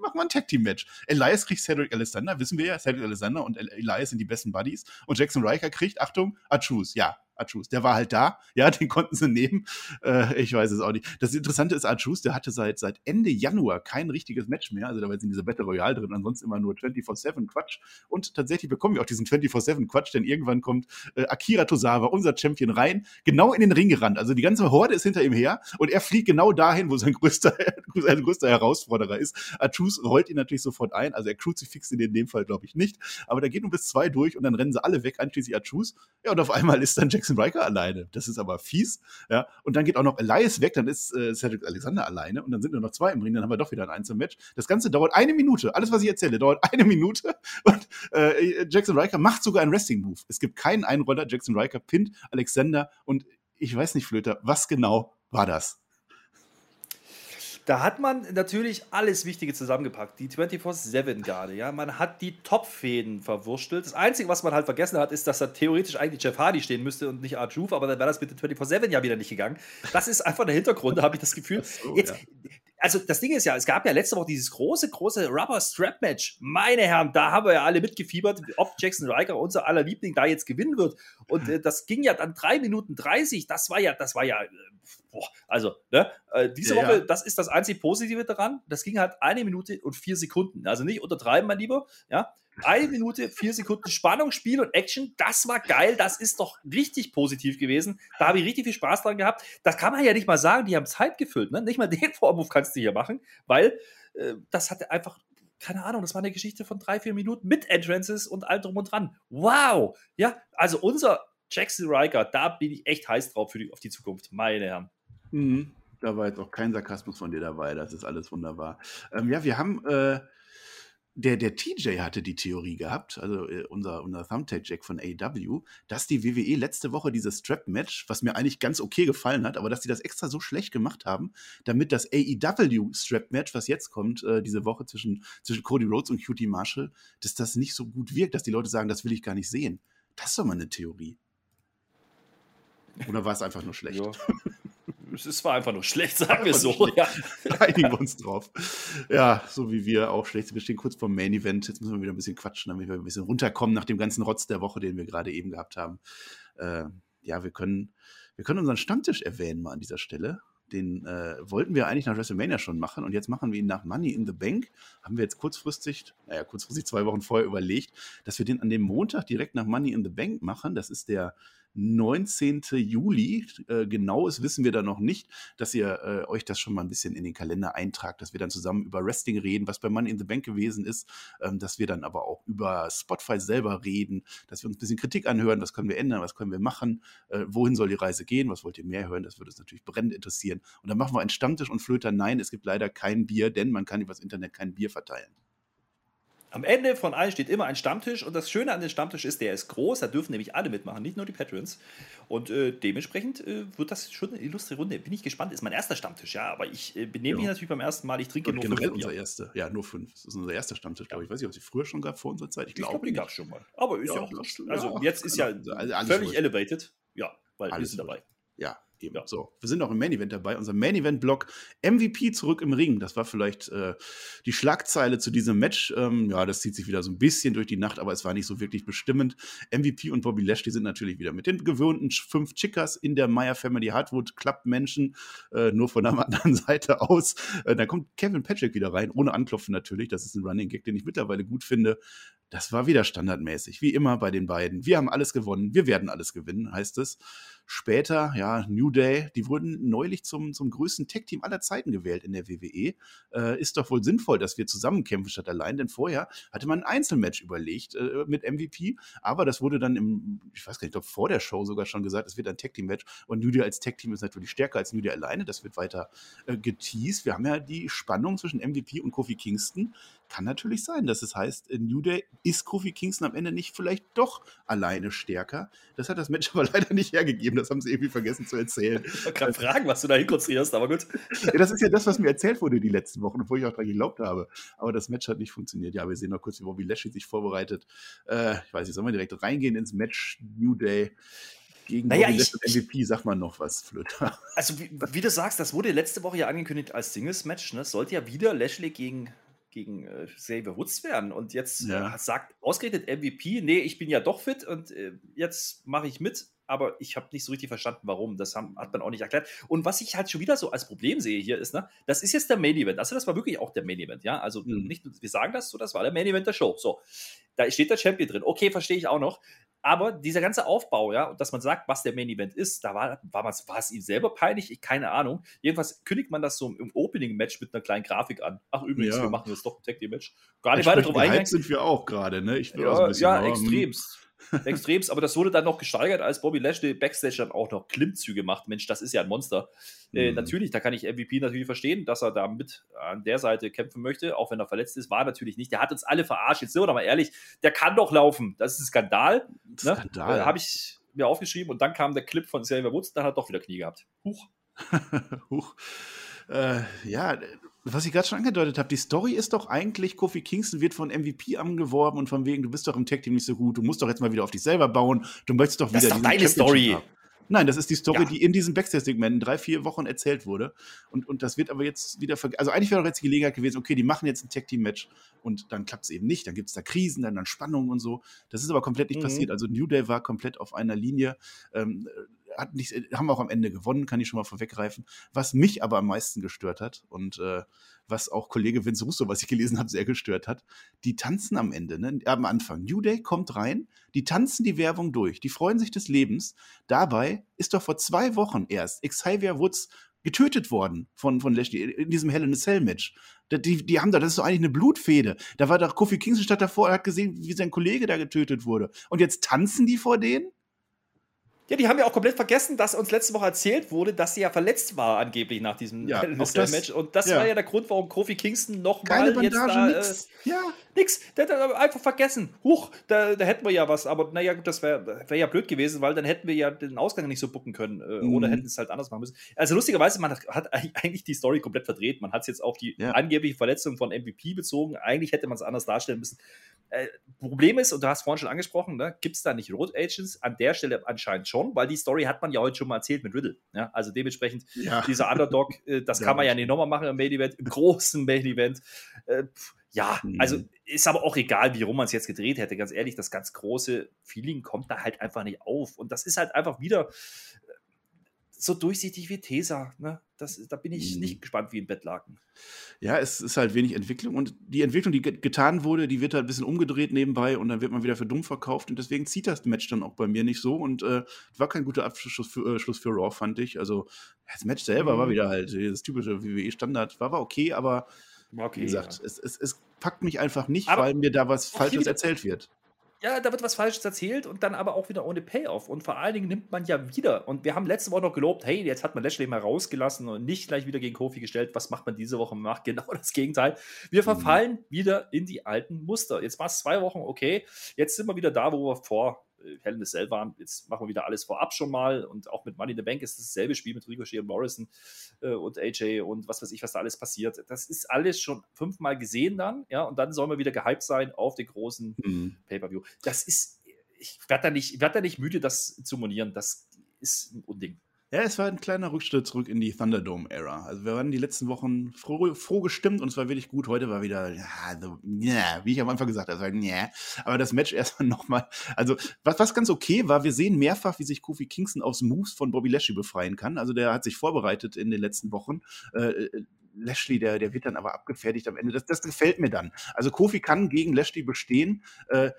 S2: machen wir ein Tag Team Match. Elias kriegt Cedric Alexander, wissen wir ja, Cedric Alexander und Elias sind die besten Buddies. Und Jackson Riker kriegt, Achtung, Achus, ja, Achus, der war halt da, ja, den konnten sie nehmen. Äh, ich weiß es auch nicht. Das Interessante ist, Achus, der hatte seit, seit Ende Januar kein richtiges Match mehr. Also da war jetzt in dieser Battle Royale drin, ansonsten immer nur 24-7 Quatsch. Und tatsächlich bekommen wir auch diesen 24-7 Quatsch, denn irgendwann kommt äh, Akira Tosawa, unser Champion, rein, genau in den Ring gerannt. Also die ganze Horde ist hinter ihm her und er fliegt genau dahin, wo sein größter, sein größter Herausforderer ist. Achus rollt ihn natürlich sofort ein. Also er crucifixt ihn in dem Fall, glaube ich, nicht. Aber da geht nur bis zwei durch und dann rennen sie alle weg, einschließlich Achus. Ja, und auf einmal ist dann Jackson Jackson Riker alleine. Das ist aber fies. Ja, und dann geht auch noch Elias weg, dann ist äh, Cedric Alexander alleine und dann sind nur noch zwei im Ring, dann haben wir doch wieder ein Einzelmatch. Das Ganze dauert eine Minute. Alles, was ich erzähle, dauert eine Minute und äh, Jackson Riker macht sogar einen Wrestling-Move. Es gibt keinen Einroller. Jackson Riker pinnt Alexander und ich weiß nicht, Flöter, was genau war das?
S1: Da hat man natürlich alles Wichtige zusammengepackt. Die 24-7-Garde, ja. Man hat die Top-Fäden verwurstelt. Das Einzige, was man halt vergessen hat, ist, dass da theoretisch eigentlich Jeff Hardy stehen müsste und nicht Art aber dann wäre das mit den 24-7 ja wieder nicht gegangen. Das ist einfach der Hintergrund, da habe ich das Gefühl. So, Jetzt, ja. Also das Ding ist ja, es gab ja letzte Woche dieses große, große Rubber Strap Match. Meine Herren, da haben wir ja alle mitgefiebert, ob Jackson Riker, unser aller Liebling, da jetzt gewinnen wird. Und äh, das ging ja dann drei Minuten 30. Das war ja, das war ja, äh, boah, also, ne, äh, diese ja, Woche, ja. das ist das einzig Positive daran. Das ging halt eine Minute und vier Sekunden. Also nicht untertreiben, mein Lieber. Ja, eine Minute, vier Sekunden Spannung, Spiel und Action. Das war geil. Das ist doch richtig positiv gewesen. Da habe ich richtig viel Spaß dran gehabt. Das kann man ja nicht mal sagen. Die haben Zeit gefüllt. Ne? Nicht mal den Vorwurf kannst du hier machen, weil äh, das hatte einfach keine Ahnung, das war eine Geschichte von drei, vier Minuten mit Entrances und allem drum und dran. Wow! Ja, also unser Jackson Riker, da bin ich echt heiß drauf für die, auf die Zukunft, meine Herren.
S2: Mhm. Da war jetzt auch kein Sarkasmus von dir dabei, das ist alles wunderbar. Ähm, ja, wir haben äh, der, der TJ hatte die Theorie gehabt, also äh, unser, unser Thumbtack-Jack von AW, dass die WWE letzte Woche dieses Strap-Match, was mir eigentlich ganz okay gefallen hat, aber dass die das extra so schlecht gemacht haben, damit das AEW-Strap-Match, was jetzt kommt, äh, diese Woche zwischen, zwischen Cody Rhodes und QT Marshall, dass das nicht so gut wirkt, dass die Leute sagen, das will ich gar nicht sehen. Das ist doch mal eine Theorie. Oder war es einfach nur schlecht? Ja.
S1: Es war einfach nur schlecht, sagen wir so. Ja.
S2: Einigen wir uns drauf. Ja, so wie wir auch schlecht. Wir stehen kurz vorm Main Event. Jetzt müssen wir wieder ein bisschen quatschen, damit wir ein bisschen runterkommen nach dem ganzen Rotz der Woche, den wir gerade eben gehabt haben. Äh, ja, wir können, wir können unseren Stammtisch erwähnen mal an dieser Stelle. Den äh, wollten wir eigentlich nach WrestleMania schon machen und jetzt machen wir ihn nach Money in the Bank. Haben wir jetzt kurzfristig, naja, kurzfristig zwei Wochen vorher überlegt, dass wir den an dem Montag direkt nach Money in the Bank machen. Das ist der 19. Juli. Äh, genaues wissen wir da noch nicht, dass ihr äh, euch das schon mal ein bisschen in den Kalender eintragt, dass wir dann zusammen über Wrestling reden, was bei Money in the Bank gewesen ist, ähm, dass wir dann aber auch über Spotify selber reden, dass wir uns ein bisschen Kritik anhören, was können wir ändern, was können wir machen, äh, wohin soll die Reise gehen, was wollt ihr mehr hören, das würde uns natürlich brennend interessieren. Und dann machen wir einen Stammtisch und Flöter, nein, es gibt leider kein Bier, denn man kann übers Internet kein Bier verteilen.
S1: Am Ende von allen steht immer ein Stammtisch und das Schöne an dem Stammtisch ist, der ist groß, da dürfen nämlich alle mitmachen, nicht nur die Patrons. Und äh, dementsprechend äh, wird das schon eine illustre Runde. Bin ich gespannt, ist mein erster Stammtisch, ja, aber ich äh, benehme ja. mich natürlich beim ersten Mal, ich trinke und
S2: nur fünf unser erster, ja, nur fünf. Das ist unser erster Stammtisch, glaube ich. Ich weiß nicht, ob es früher schon gab vor unserer Zeit.
S1: Ich, glaube, glaub, die gab es schon mal. Aber ist ja, ja auch, also jetzt ist ja also völlig elevated. Ja, weil alles wir sind dabei.
S2: Ja, Eben. Ja. So, wir sind auch im Main Event dabei. Unser Main Event Block MVP zurück im Ring. Das war vielleicht äh, die Schlagzeile zu diesem Match. Ähm, ja, das zieht sich wieder so ein bisschen durch die Nacht, aber es war nicht so wirklich bestimmend. MVP und Bobby Lashley sind natürlich wieder mit den gewohnten fünf Chickas in der Meyer Family Hardwood Club Menschen, äh, nur von der anderen Seite aus. Äh, da kommt Kevin Patrick wieder rein, ohne Anklopfen natürlich. Das ist ein Running Gag, den ich mittlerweile gut finde. Das war wieder standardmäßig, wie immer bei den beiden. Wir haben alles gewonnen, wir werden alles gewinnen, heißt es. Später, ja, New Day, die wurden neulich zum, zum größten Tech-Team aller Zeiten gewählt in der WWE. Äh, ist doch wohl sinnvoll, dass wir zusammenkämpfen statt allein, denn vorher hatte man ein Einzelmatch überlegt äh, mit MVP, aber das wurde dann im, ich weiß gar nicht, ich glaube vor der Show sogar schon gesagt, es wird ein Tag-Team-Match und New Day als Tag-Team ist natürlich stärker als New Day alleine, das wird weiter äh, geteased. Wir haben ja die Spannung zwischen MVP und Kofi Kingston. Kann natürlich sein, dass es heißt, in New Day ist Kofi Kingston am Ende nicht vielleicht doch alleine stärker. Das hat das Match aber leider nicht hergegeben. Das haben sie irgendwie vergessen zu erzählen.
S1: Ich wollte gerade fragen, was du da hinkonstruierst, aber gut.
S2: Ja, das ist ja das, was mir erzählt wurde die letzten Wochen, obwohl ich auch daran geglaubt habe. Aber das Match hat nicht funktioniert. Ja, wir sehen noch kurz, wie Bobby Lashley sich vorbereitet. Äh, ich weiß nicht, sollen wir direkt reingehen ins Match New Day? gegen
S1: naja,
S2: ich, MVP, sag mal noch was, Flöter.
S1: Also, wie, wie, du sagst, das wurde letzte Woche ja angekündigt als Singles-Match. Ne? Sollte ja wieder Lashley gegen, gegen äh, Xavier Woods werden. Und jetzt ja. sagt ausgerechnet MVP, nee, ich bin ja doch fit und äh, jetzt mache ich mit. Aber ich habe nicht so richtig verstanden, warum. Das haben, hat man auch nicht erklärt. Und was ich halt schon wieder so als Problem sehe hier ist, ne, das ist jetzt der Main Event. Also, das war wirklich auch der Main Event, ja. Also, mhm. nicht, wir sagen das so, das war der Main Event der Show. So, da steht der Champion drin. Okay, verstehe ich auch noch. Aber dieser ganze Aufbau, ja, dass man sagt, was der Main Event ist, da war, war, war es ihm selber peinlich, ich, keine Ahnung. Jedenfalls kündigt man das so im Opening-Match mit einer kleinen Grafik an. Ach, übrigens, ja. wir machen jetzt doch ein Tag Team-Match.
S2: Gar nicht weiter drauf eingehen. sind wir auch gerade, ne?
S1: Ich ja, ja extremst. Extremst, aber das wurde dann noch gesteigert, als Bobby Lashley Backstage dann auch noch Klimmzüge macht. Mensch, das ist ja ein Monster. Äh, mhm. Äh, natürlich, da kann ich MVP natürlich verstehen, dass er da mit an der Seite kämpfen möchte, auch wenn er verletzt ist. War natürlich nicht. Der hat uns alle verarscht. Jetzt sind wir doch mal ehrlich, der kann doch laufen. Das ist ein Skandal. Ne? Skandal. Äh, Habe ich mir aufgeschrieben und dann kam der Clip von Xavier Woods, dann hat er doch wieder Knie gehabt. Huch.
S2: Huch. Äh, ja, was ich gerade schon angedeutet habe, die Story ist doch eigentlich, Kofi Kingston wird von MVP angeworben und von wegen, du bist doch im Tag-Team nicht so gut, du musst doch jetzt mal wieder auf dich selber bauen, du möchtest doch wieder. Das
S1: ist doch deine Story.
S2: Haben. Nein, das ist die Story, ja. die in diesen Backstage-Segmenten drei, vier Wochen erzählt wurde. Und, und das wird aber jetzt wieder vergessen. Also eigentlich wäre doch jetzt die Gelegenheit gewesen, okay, die machen jetzt ein Tag-Team-Match und dann klappt es eben nicht. Dann gibt es da Krisen, dann, dann Spannungen und so. Das ist aber komplett nicht mhm. passiert. Also New Day war komplett auf einer Linie. Ähm, hat nicht, haben wir auch am Ende gewonnen, kann ich schon mal vorweggreifen. Was mich aber am meisten gestört hat und äh, was auch Kollege Vince Russo, was ich gelesen habe, sehr gestört hat, die tanzen am Ende, ne? am Anfang. New Day kommt rein, die tanzen die Werbung durch, die freuen sich des Lebens. Dabei ist doch vor zwei Wochen erst Xavier Woods getötet worden von, von Lashley in diesem Hell in a Cell Match. Die, die haben da, das ist doch eigentlich eine Blutfede. Da war doch Kofi Kingston statt davor, er hat gesehen, wie sein Kollege da getötet wurde. Und jetzt tanzen die vor denen?
S1: Ja, die haben ja auch komplett vergessen, dass uns letzte Woche erzählt wurde, dass sie ja verletzt war, angeblich nach diesem
S2: ja,
S1: Match. Und das ja. war ja der Grund, warum Kofi Kingston nochmal jetzt da. Äh, ja. Nix. Der hat einfach vergessen. Huch, da, da hätten wir ja was. Aber naja, das wäre wär ja blöd gewesen, weil dann hätten wir ja den Ausgang nicht so bucken können. Äh, mhm. Oder hätten es halt anders machen müssen. Also lustigerweise, man hat eigentlich die Story komplett verdreht. Man hat es jetzt auf die ja. angebliche Verletzung von MVP bezogen. Eigentlich hätte man es anders darstellen müssen. Äh, Problem ist, und du hast vorhin schon angesprochen, ne, gibt es da nicht Road Agents? An der Stelle anscheinend schon, weil die Story hat man ja heute schon mal erzählt mit Riddle. Ja? Also dementsprechend, ja. dieser Underdog, äh, das kann man ja nicht nochmal machen im Main Event, im großen Main Event. Äh, ja, mhm. also ist aber auch egal, wie rum man es jetzt gedreht hätte. Ganz ehrlich, das ganz große Feeling kommt da halt einfach nicht auf. Und das ist halt einfach wieder so durchsichtig wie Tesa. Ne? Das, da bin ich mhm. nicht gespannt wie ein Bettlaken.
S2: Ja, es ist halt wenig Entwicklung und die Entwicklung, die getan wurde, die wird halt ein bisschen umgedreht nebenbei und dann wird man wieder für dumm verkauft und deswegen zieht das Match dann auch bei mir nicht so und äh, war kein guter Abschluss für, äh, Schluss für Raw, fand ich. Also das Match selber mhm. war wieder halt das typische WWE-Standard, war, war okay, aber okay, wie gesagt, ja. es, es, es packt mich einfach nicht, aber weil mir da was Falsches erzählt wird
S1: ja, da wird was Falsches erzählt und dann aber auch wieder ohne Payoff. Und vor allen Dingen nimmt man ja wieder. Und wir haben letzte Woche noch gelobt, hey, jetzt hat man Lashley mal rausgelassen und nicht gleich wieder gegen Kofi gestellt. Was macht man diese Woche? Man macht genau das Gegenteil. Wir mhm. verfallen mhm. wieder in die alten Muster. Jetzt war es zwei Wochen okay. Jetzt sind wir wieder da, wo wir vor Hell in the Cell waren. Jetzt machen wir wieder alles vorab schon mal und auch mit Money in the Bank ist dasselbe Spiel mit Ricochet und Morrison äh, und AJ und was weiß ich, was da alles passiert. Das ist alles schon fünfmal gesehen dann, ja, und dann sollen wir wieder gehypt sein auf den großen mhm. Pay-Per-View. Das ist, ich werde da, nicht, werd da nicht müde, das zu monieren. Das ist ein Unding.
S2: Ja, es war ein kleiner Rückschritt zurück in die Thunderdome-Ära. Also wir waren die letzten Wochen froh, froh, gestimmt und es war wirklich gut. Heute war wieder, ja, so, yeah, wie ich am Anfang gesagt habe, war, yeah. aber das Match erstmal nochmal. Also was, was ganz okay war, wir sehen mehrfach, wie sich Kofi Kingston aus Moves von Bobby Lashley befreien kann. Also der hat sich vorbereitet in den letzten Wochen. Äh, äh Lashley, der, der wird dann aber abgefertigt am Ende. Das, das gefällt mir dann. Also Kofi kann gegen Lashley bestehen. Äh,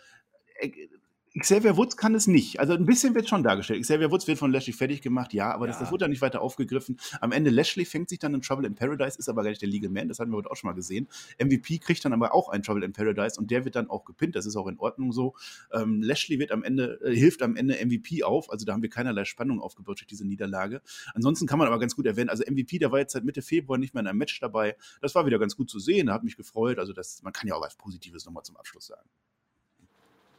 S2: Xavier Woods kann es nicht. Also ein bisschen wird schon dargestellt. Xavier Woods wird von Lashley fertig gemacht, ja, aber
S1: Ja.
S2: Das, das wurde dann nicht weiter aufgegriffen. Am Ende Lashley fängt sich dann in Trouble in Paradise, ist aber gar nicht der Legal Man, das hatten wir heute auch schon mal gesehen. MVP kriegt dann aber auch einen Trouble in Paradise und der wird dann auch gepinnt, das ist auch in Ordnung so. Ähm, Lashley wird am Ende, äh, hilft am Ende MVP auf, also da haben wir keinerlei Spannung aufgebaut durch diese Niederlage. Ansonsten kann man aber ganz gut erwähnen, also MVP, der war jetzt seit Mitte Februar nicht mehr in einem Match dabei. Das war wieder ganz gut zu sehen, hat mich gefreut. Also das, man kann ja auch was Positives nochmal zum Abschluss sagen.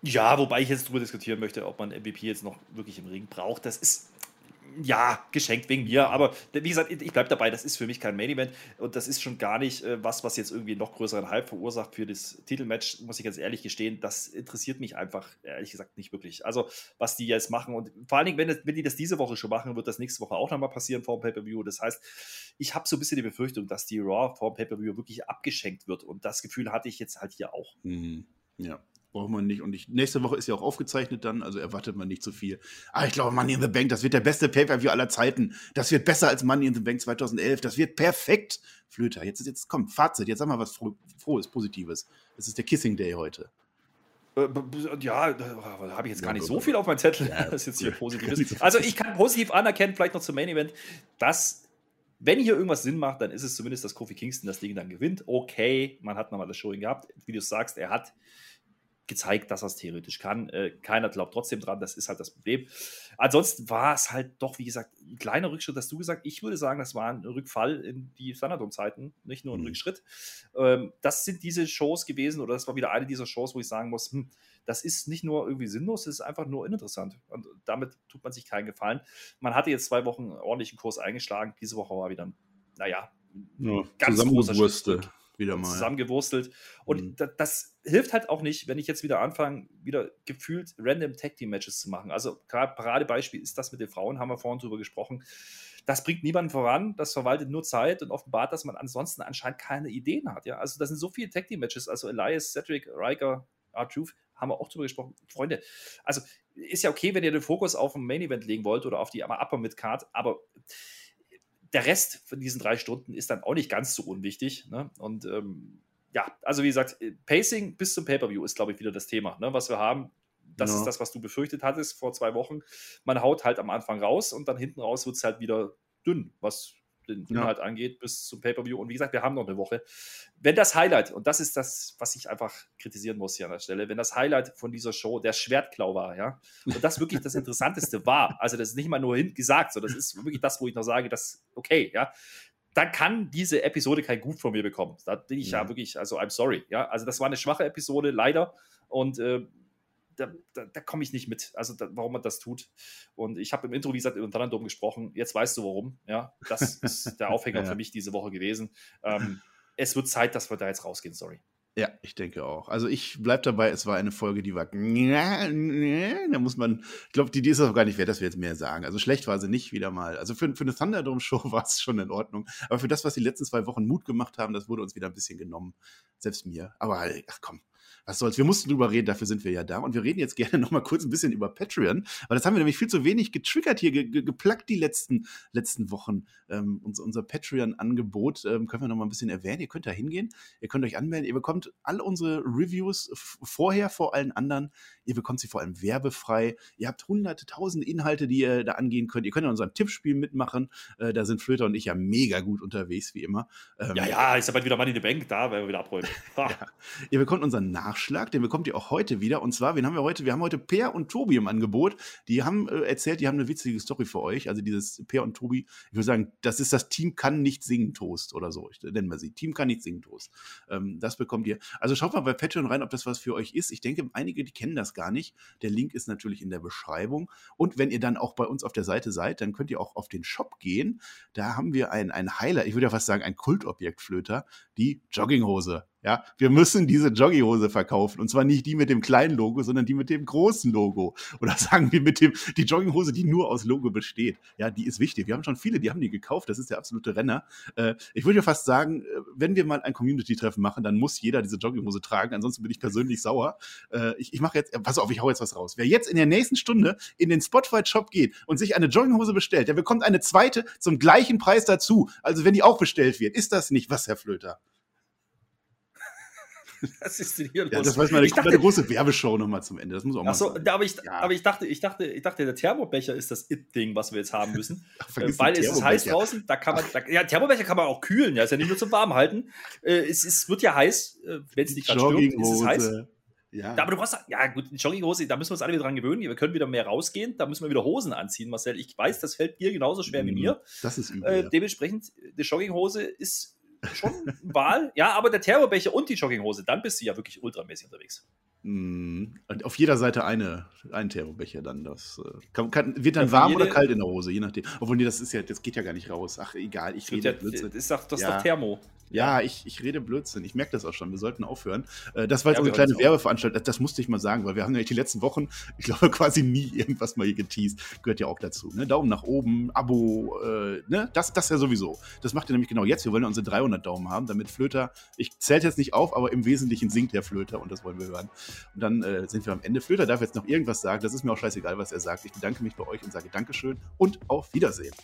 S1: Ja, wobei ich jetzt darüber diskutieren möchte, ob man MVP jetzt noch wirklich im Ring braucht. Das ist ja geschenkt wegen mir, aber wie gesagt, ich bleibe dabei, das ist für mich kein Main Event und das ist schon gar nicht äh, was, was jetzt irgendwie noch größeren Hype verursacht für das Titelmatch, muss ich ganz ehrlich gestehen. Das interessiert mich einfach, ehrlich gesagt, nicht wirklich. Also, was die jetzt machen und vor allen Dingen, wenn, wenn die das diese Woche schon machen, wird das nächste Woche auch nochmal passieren vor dem Pay-Per-View. Das heißt, ich habe so ein bisschen die Befürchtung, dass die Raw vor dem Pay-Per-View wirklich abgeschenkt wird und das Gefühl hatte ich jetzt halt hier auch.
S2: Mhm. Ja. Braucht man nicht. Und ich, nächste Woche ist ja auch aufgezeichnet dann, also erwartet man nicht zu viel. Ah, ich glaube, Money in the Bank, das wird der beste Pay-Per-View aller Zeiten. Das wird besser als Money in the Bank 2011. Das wird perfekt. Flöter, jetzt, jetzt komm, Fazit. Jetzt sag mal was Fro Frohes, Positives. Es ist der Kissing Day heute.
S1: Äh, Ja, da habe ich jetzt gar nicht so viel auf meinem Zettel, das jetzt hier positiv
S2: so
S1: ist. Also ich kann positiv anerkennen, vielleicht noch zum Main Event, dass wenn hier irgendwas Sinn macht, dann ist es zumindest, dass Kofi Kingston das Ding dann gewinnt. Okay, man hat nochmal das Showing gehabt. Wie du sagst, er hat gezeigt, dass er es theoretisch kann. Äh, keiner glaubt trotzdem dran, das ist halt das Problem. Ansonsten war es halt doch, wie gesagt, ein kleiner Rückschritt, hast du gesagt. Ich würde sagen, das war ein Rückfall in die Thunderdome-Zeiten, nicht nur ein
S2: Mhm.
S1: Rückschritt. Ähm, das sind diese Shows gewesen, oder das war wieder eine dieser Shows, wo ich sagen muss, hm, das ist nicht nur irgendwie sinnlos, es ist einfach nur uninteressant. Und damit tut man sich keinen Gefallen. Man hatte jetzt zwei Wochen ordentlichen Kurs eingeschlagen. Diese Woche war wieder, naja,
S2: Ja,
S1: Ganz großer.
S2: Wieder mal.
S1: zusammengewurstelt. Und
S2: Mhm.
S1: da, das hilft halt auch nicht, wenn ich jetzt wieder anfange, wieder gefühlt random Tag Team Matches zu machen. Also gerade Paradebeispiel ist das mit den Frauen, haben wir vorhin drüber gesprochen. Das bringt niemanden voran, das verwaltet nur Zeit und offenbart, dass man ansonsten anscheinend keine Ideen hat. Ja? Also da sind so viele Tag Team Matches, also Elias, Cedric, Riker, R-Truth, haben wir auch drüber gesprochen. Freunde, also ist ja okay, wenn ihr den Fokus auf ein Main Event legen wollt oder auf die Upper Mid Card, aber der Rest von diesen drei Stunden ist dann auch nicht ganz so unwichtig. Ne? Und ähm, ja, also wie gesagt, Pacing bis zum Pay-Per-View ist, glaube ich, wieder das Thema, ne? was wir haben. Das
S2: Ja.
S1: ist das, was du befürchtet hattest vor zwei Wochen. Man haut halt am Anfang raus und dann hinten raus wird es halt wieder dünn, was den
S2: Ja.
S1: Inhalt angeht, bis zum Pay-Per-View. Und wie gesagt, wir haben noch eine Woche. Wenn das Highlight, und das ist das, was ich einfach kritisieren muss hier an der Stelle, wenn das Highlight von dieser Show der Schwertklau war, ja, und das wirklich das Interessanteste war, also das ist nicht mal nur hin gesagt, sondern das ist wirklich das, wo ich noch sage, dass, okay, ja, dann kann diese Episode kein Gut von mir bekommen. Da bin ich ja,
S2: Mhm.
S1: wirklich, also I'm sorry, ja, also das war eine schwache Episode, leider, und äh, da, da, da komme ich nicht mit, also da, warum man das tut. Und ich habe im Intro, wie gesagt, über Thunderdome gesprochen. Jetzt weißt du warum. Ja, das ist der Aufhänger
S2: Ja.
S1: für mich diese Woche gewesen. Ähm, es wird Zeit, dass wir da jetzt rausgehen, sorry.
S2: Ja, ich denke auch. Also ich bleib dabei, es war eine Folge, die war. Da muss man, ich glaube, die, die ist auch gar nicht wert, dass wir jetzt mehr sagen. Also schlecht war sie nicht wieder mal. Also für, für eine Thunderdome-Show war es schon in Ordnung. Aber für das, was die letzten zwei Wochen Mut gemacht haben, das wurde uns wieder ein bisschen genommen. Selbst mir. Aber ach komm. Was soll's? Wir mussten drüber reden, dafür sind wir ja da. Und wir reden jetzt gerne noch mal kurz ein bisschen über Patreon, weil das haben wir nämlich viel zu wenig getriggert hier, ge ge geplackt die letzten, letzten Wochen. Ähm, unser unser Patreon-Angebot ähm, können wir noch mal ein bisschen erwähnen. Ihr könnt da hingehen, ihr könnt euch anmelden, ihr bekommt all unsere Reviews vorher vor allen anderen. Ihr bekommt sie vor allem werbefrei. Ihr habt hunderte, tausende Inhalte, die ihr da angehen könnt. Ihr könnt in unserem Tippspiel mitmachen. Äh, da sind Flöter und ich ja mega gut unterwegs, wie immer. Ähm,
S1: Ja, ja, ist ja bald wieder Money in the Bank da, weil wir wieder abräumen. Ha.
S2: Ihr bekommt unseren Nachschlag, den bekommt ihr auch heute wieder. Und zwar, wen haben wir heute? Wir haben heute Per und Tobi im Angebot. Die haben äh, erzählt, die haben eine witzige Story für euch. Also dieses Per und Tobi, ich würde sagen, das ist das Team kann nicht singen Toast oder so. Ich, nennen wir sie. Team kann nicht singen Toast. Ähm, das bekommt ihr. Also schaut mal bei Patreon rein, ob das was für euch ist. Ich denke, einige, die kennen das gar nicht. Der Link ist natürlich in der Beschreibung. Und wenn ihr dann auch bei uns auf der Seite seid, dann könnt ihr auch auf den Shop gehen. Da haben wir ein, ein Highlight, ich würde ja fast sagen, ein Kultobjekt, Flöter, die Jogginghose. Ja, wir müssen diese Jogginghose verkaufen. Und zwar nicht die mit dem kleinen Logo, sondern die mit dem großen Logo. Oder sagen wir mit dem, die Jogginghose, die nur aus Logo besteht. Ja, die ist wichtig. Wir haben schon viele, die haben die gekauft. Das ist der absolute Renner. Äh, ich würde ja fast sagen, äh, wenn wir mal ein Community-Treffen machen, dann muss jeder diese Jogginghose tragen. Ansonsten bin ich persönlich sauer. Äh, ich ich mache jetzt, pass auf, ich hau jetzt was raus. Wer jetzt in der nächsten Stunde in den Spotify-Shop geht und sich eine Jogginghose bestellt, der bekommt eine zweite zum gleichen Preis dazu. Also wenn die auch bestellt wird. Ist das nicht was, Herr Flöter?
S1: Was ist denn hier los?
S2: Ja, das war jetzt mal eine,
S1: dachte-
S2: große Werbeshow nochmal zum Ende. Das muss auch mal
S1: Achso, aber ich,
S2: Ja.
S1: aber ich dachte, ich dachte, ich dachte, der Thermobecher ist das It-Ding, was wir jetzt haben müssen.
S2: Ach,
S1: Äh, weil es ist heiß draußen, da kann man, da, ja, Thermobecher kann man auch kühlen, ja, ist ja nicht nur zum Warm halten. Äh, es, es wird ja heiß, äh, wenn es nicht gerade stürmt, ist es heiß.
S2: Ja.
S1: Da, aber du brauchst, ja gut, Jogginghose, da müssen wir uns alle wieder dran gewöhnen. Wir können wieder mehr rausgehen, da müssen wir wieder Hosen anziehen, Marcel. Ich weiß, das fällt dir genauso schwer wie
S2: Mhm.
S1: mir.
S2: Das ist übel.
S1: Äh, dementsprechend, die Jogginghose ist schon Wahl. Ja, aber der Thermobecher und die Jogginghose, dann bist du ja wirklich ultramäßig unterwegs.
S2: Mm, auf jeder Seite eine, ein Thermobecher dann. Das äh, kann, kann, wird dann
S1: Ja,
S2: warm
S1: jede-
S2: oder kalt in der Hose, je nachdem. Obwohl, nee, das ist ja, das geht ja gar nicht raus. Ach, egal, ich rede
S1: ja, das ist doch, das ist
S2: Ja.
S1: doch Thermo.
S2: Ja, ich, ich rede Blödsinn. Ich merke das auch schon. Wir sollten aufhören. Äh, Das war jetzt
S1: Ja,
S2: unsere kleine. Werbeveranstaltung. Das, das musste ich mal sagen, weil wir haben ja die letzten Wochen, ich glaube, quasi nie irgendwas mal hier geteased. Gehört ja auch dazu. Ne? Daumen nach oben, Abo, äh, ne? das, das ja sowieso. Das macht ihr nämlich genau jetzt. Wir wollen ja unsere 300 Daumen haben, damit Flöter, ich zähle jetzt nicht auf, aber im Wesentlichen singt der Flöter und das wollen wir hören. Und dann äh, sind wir am Ende. Flöter darf jetzt noch irgendwas sagen. Das ist mir auch scheißegal, was er sagt. Ich bedanke mich bei euch und sage Dankeschön und auf Wiedersehen.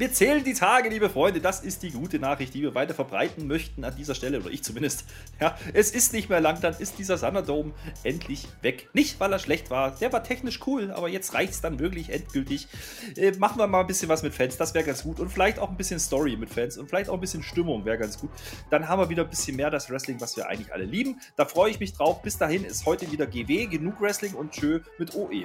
S1: Wir zählen die Tage, liebe Freunde. Das ist die gute Nachricht, die wir weiter verbreiten möchten an dieser Stelle, oder ich zumindest. Ja, es ist nicht mehr lang, dann ist dieser Thunderdome endlich weg. Nicht, weil er schlecht war. Der war technisch cool, aber jetzt reicht es dann wirklich endgültig. Äh, machen wir mal ein bisschen was mit Fans, das wäre ganz gut. Und vielleicht auch ein bisschen Story mit Fans und vielleicht auch ein bisschen Stimmung wäre ganz gut. Dann haben wir wieder ein bisschen mehr das Wrestling, was wir eigentlich alle lieben. Da freue ich mich drauf. Bis dahin ist heute wieder GW, genug Wrestling und tschö mit OE.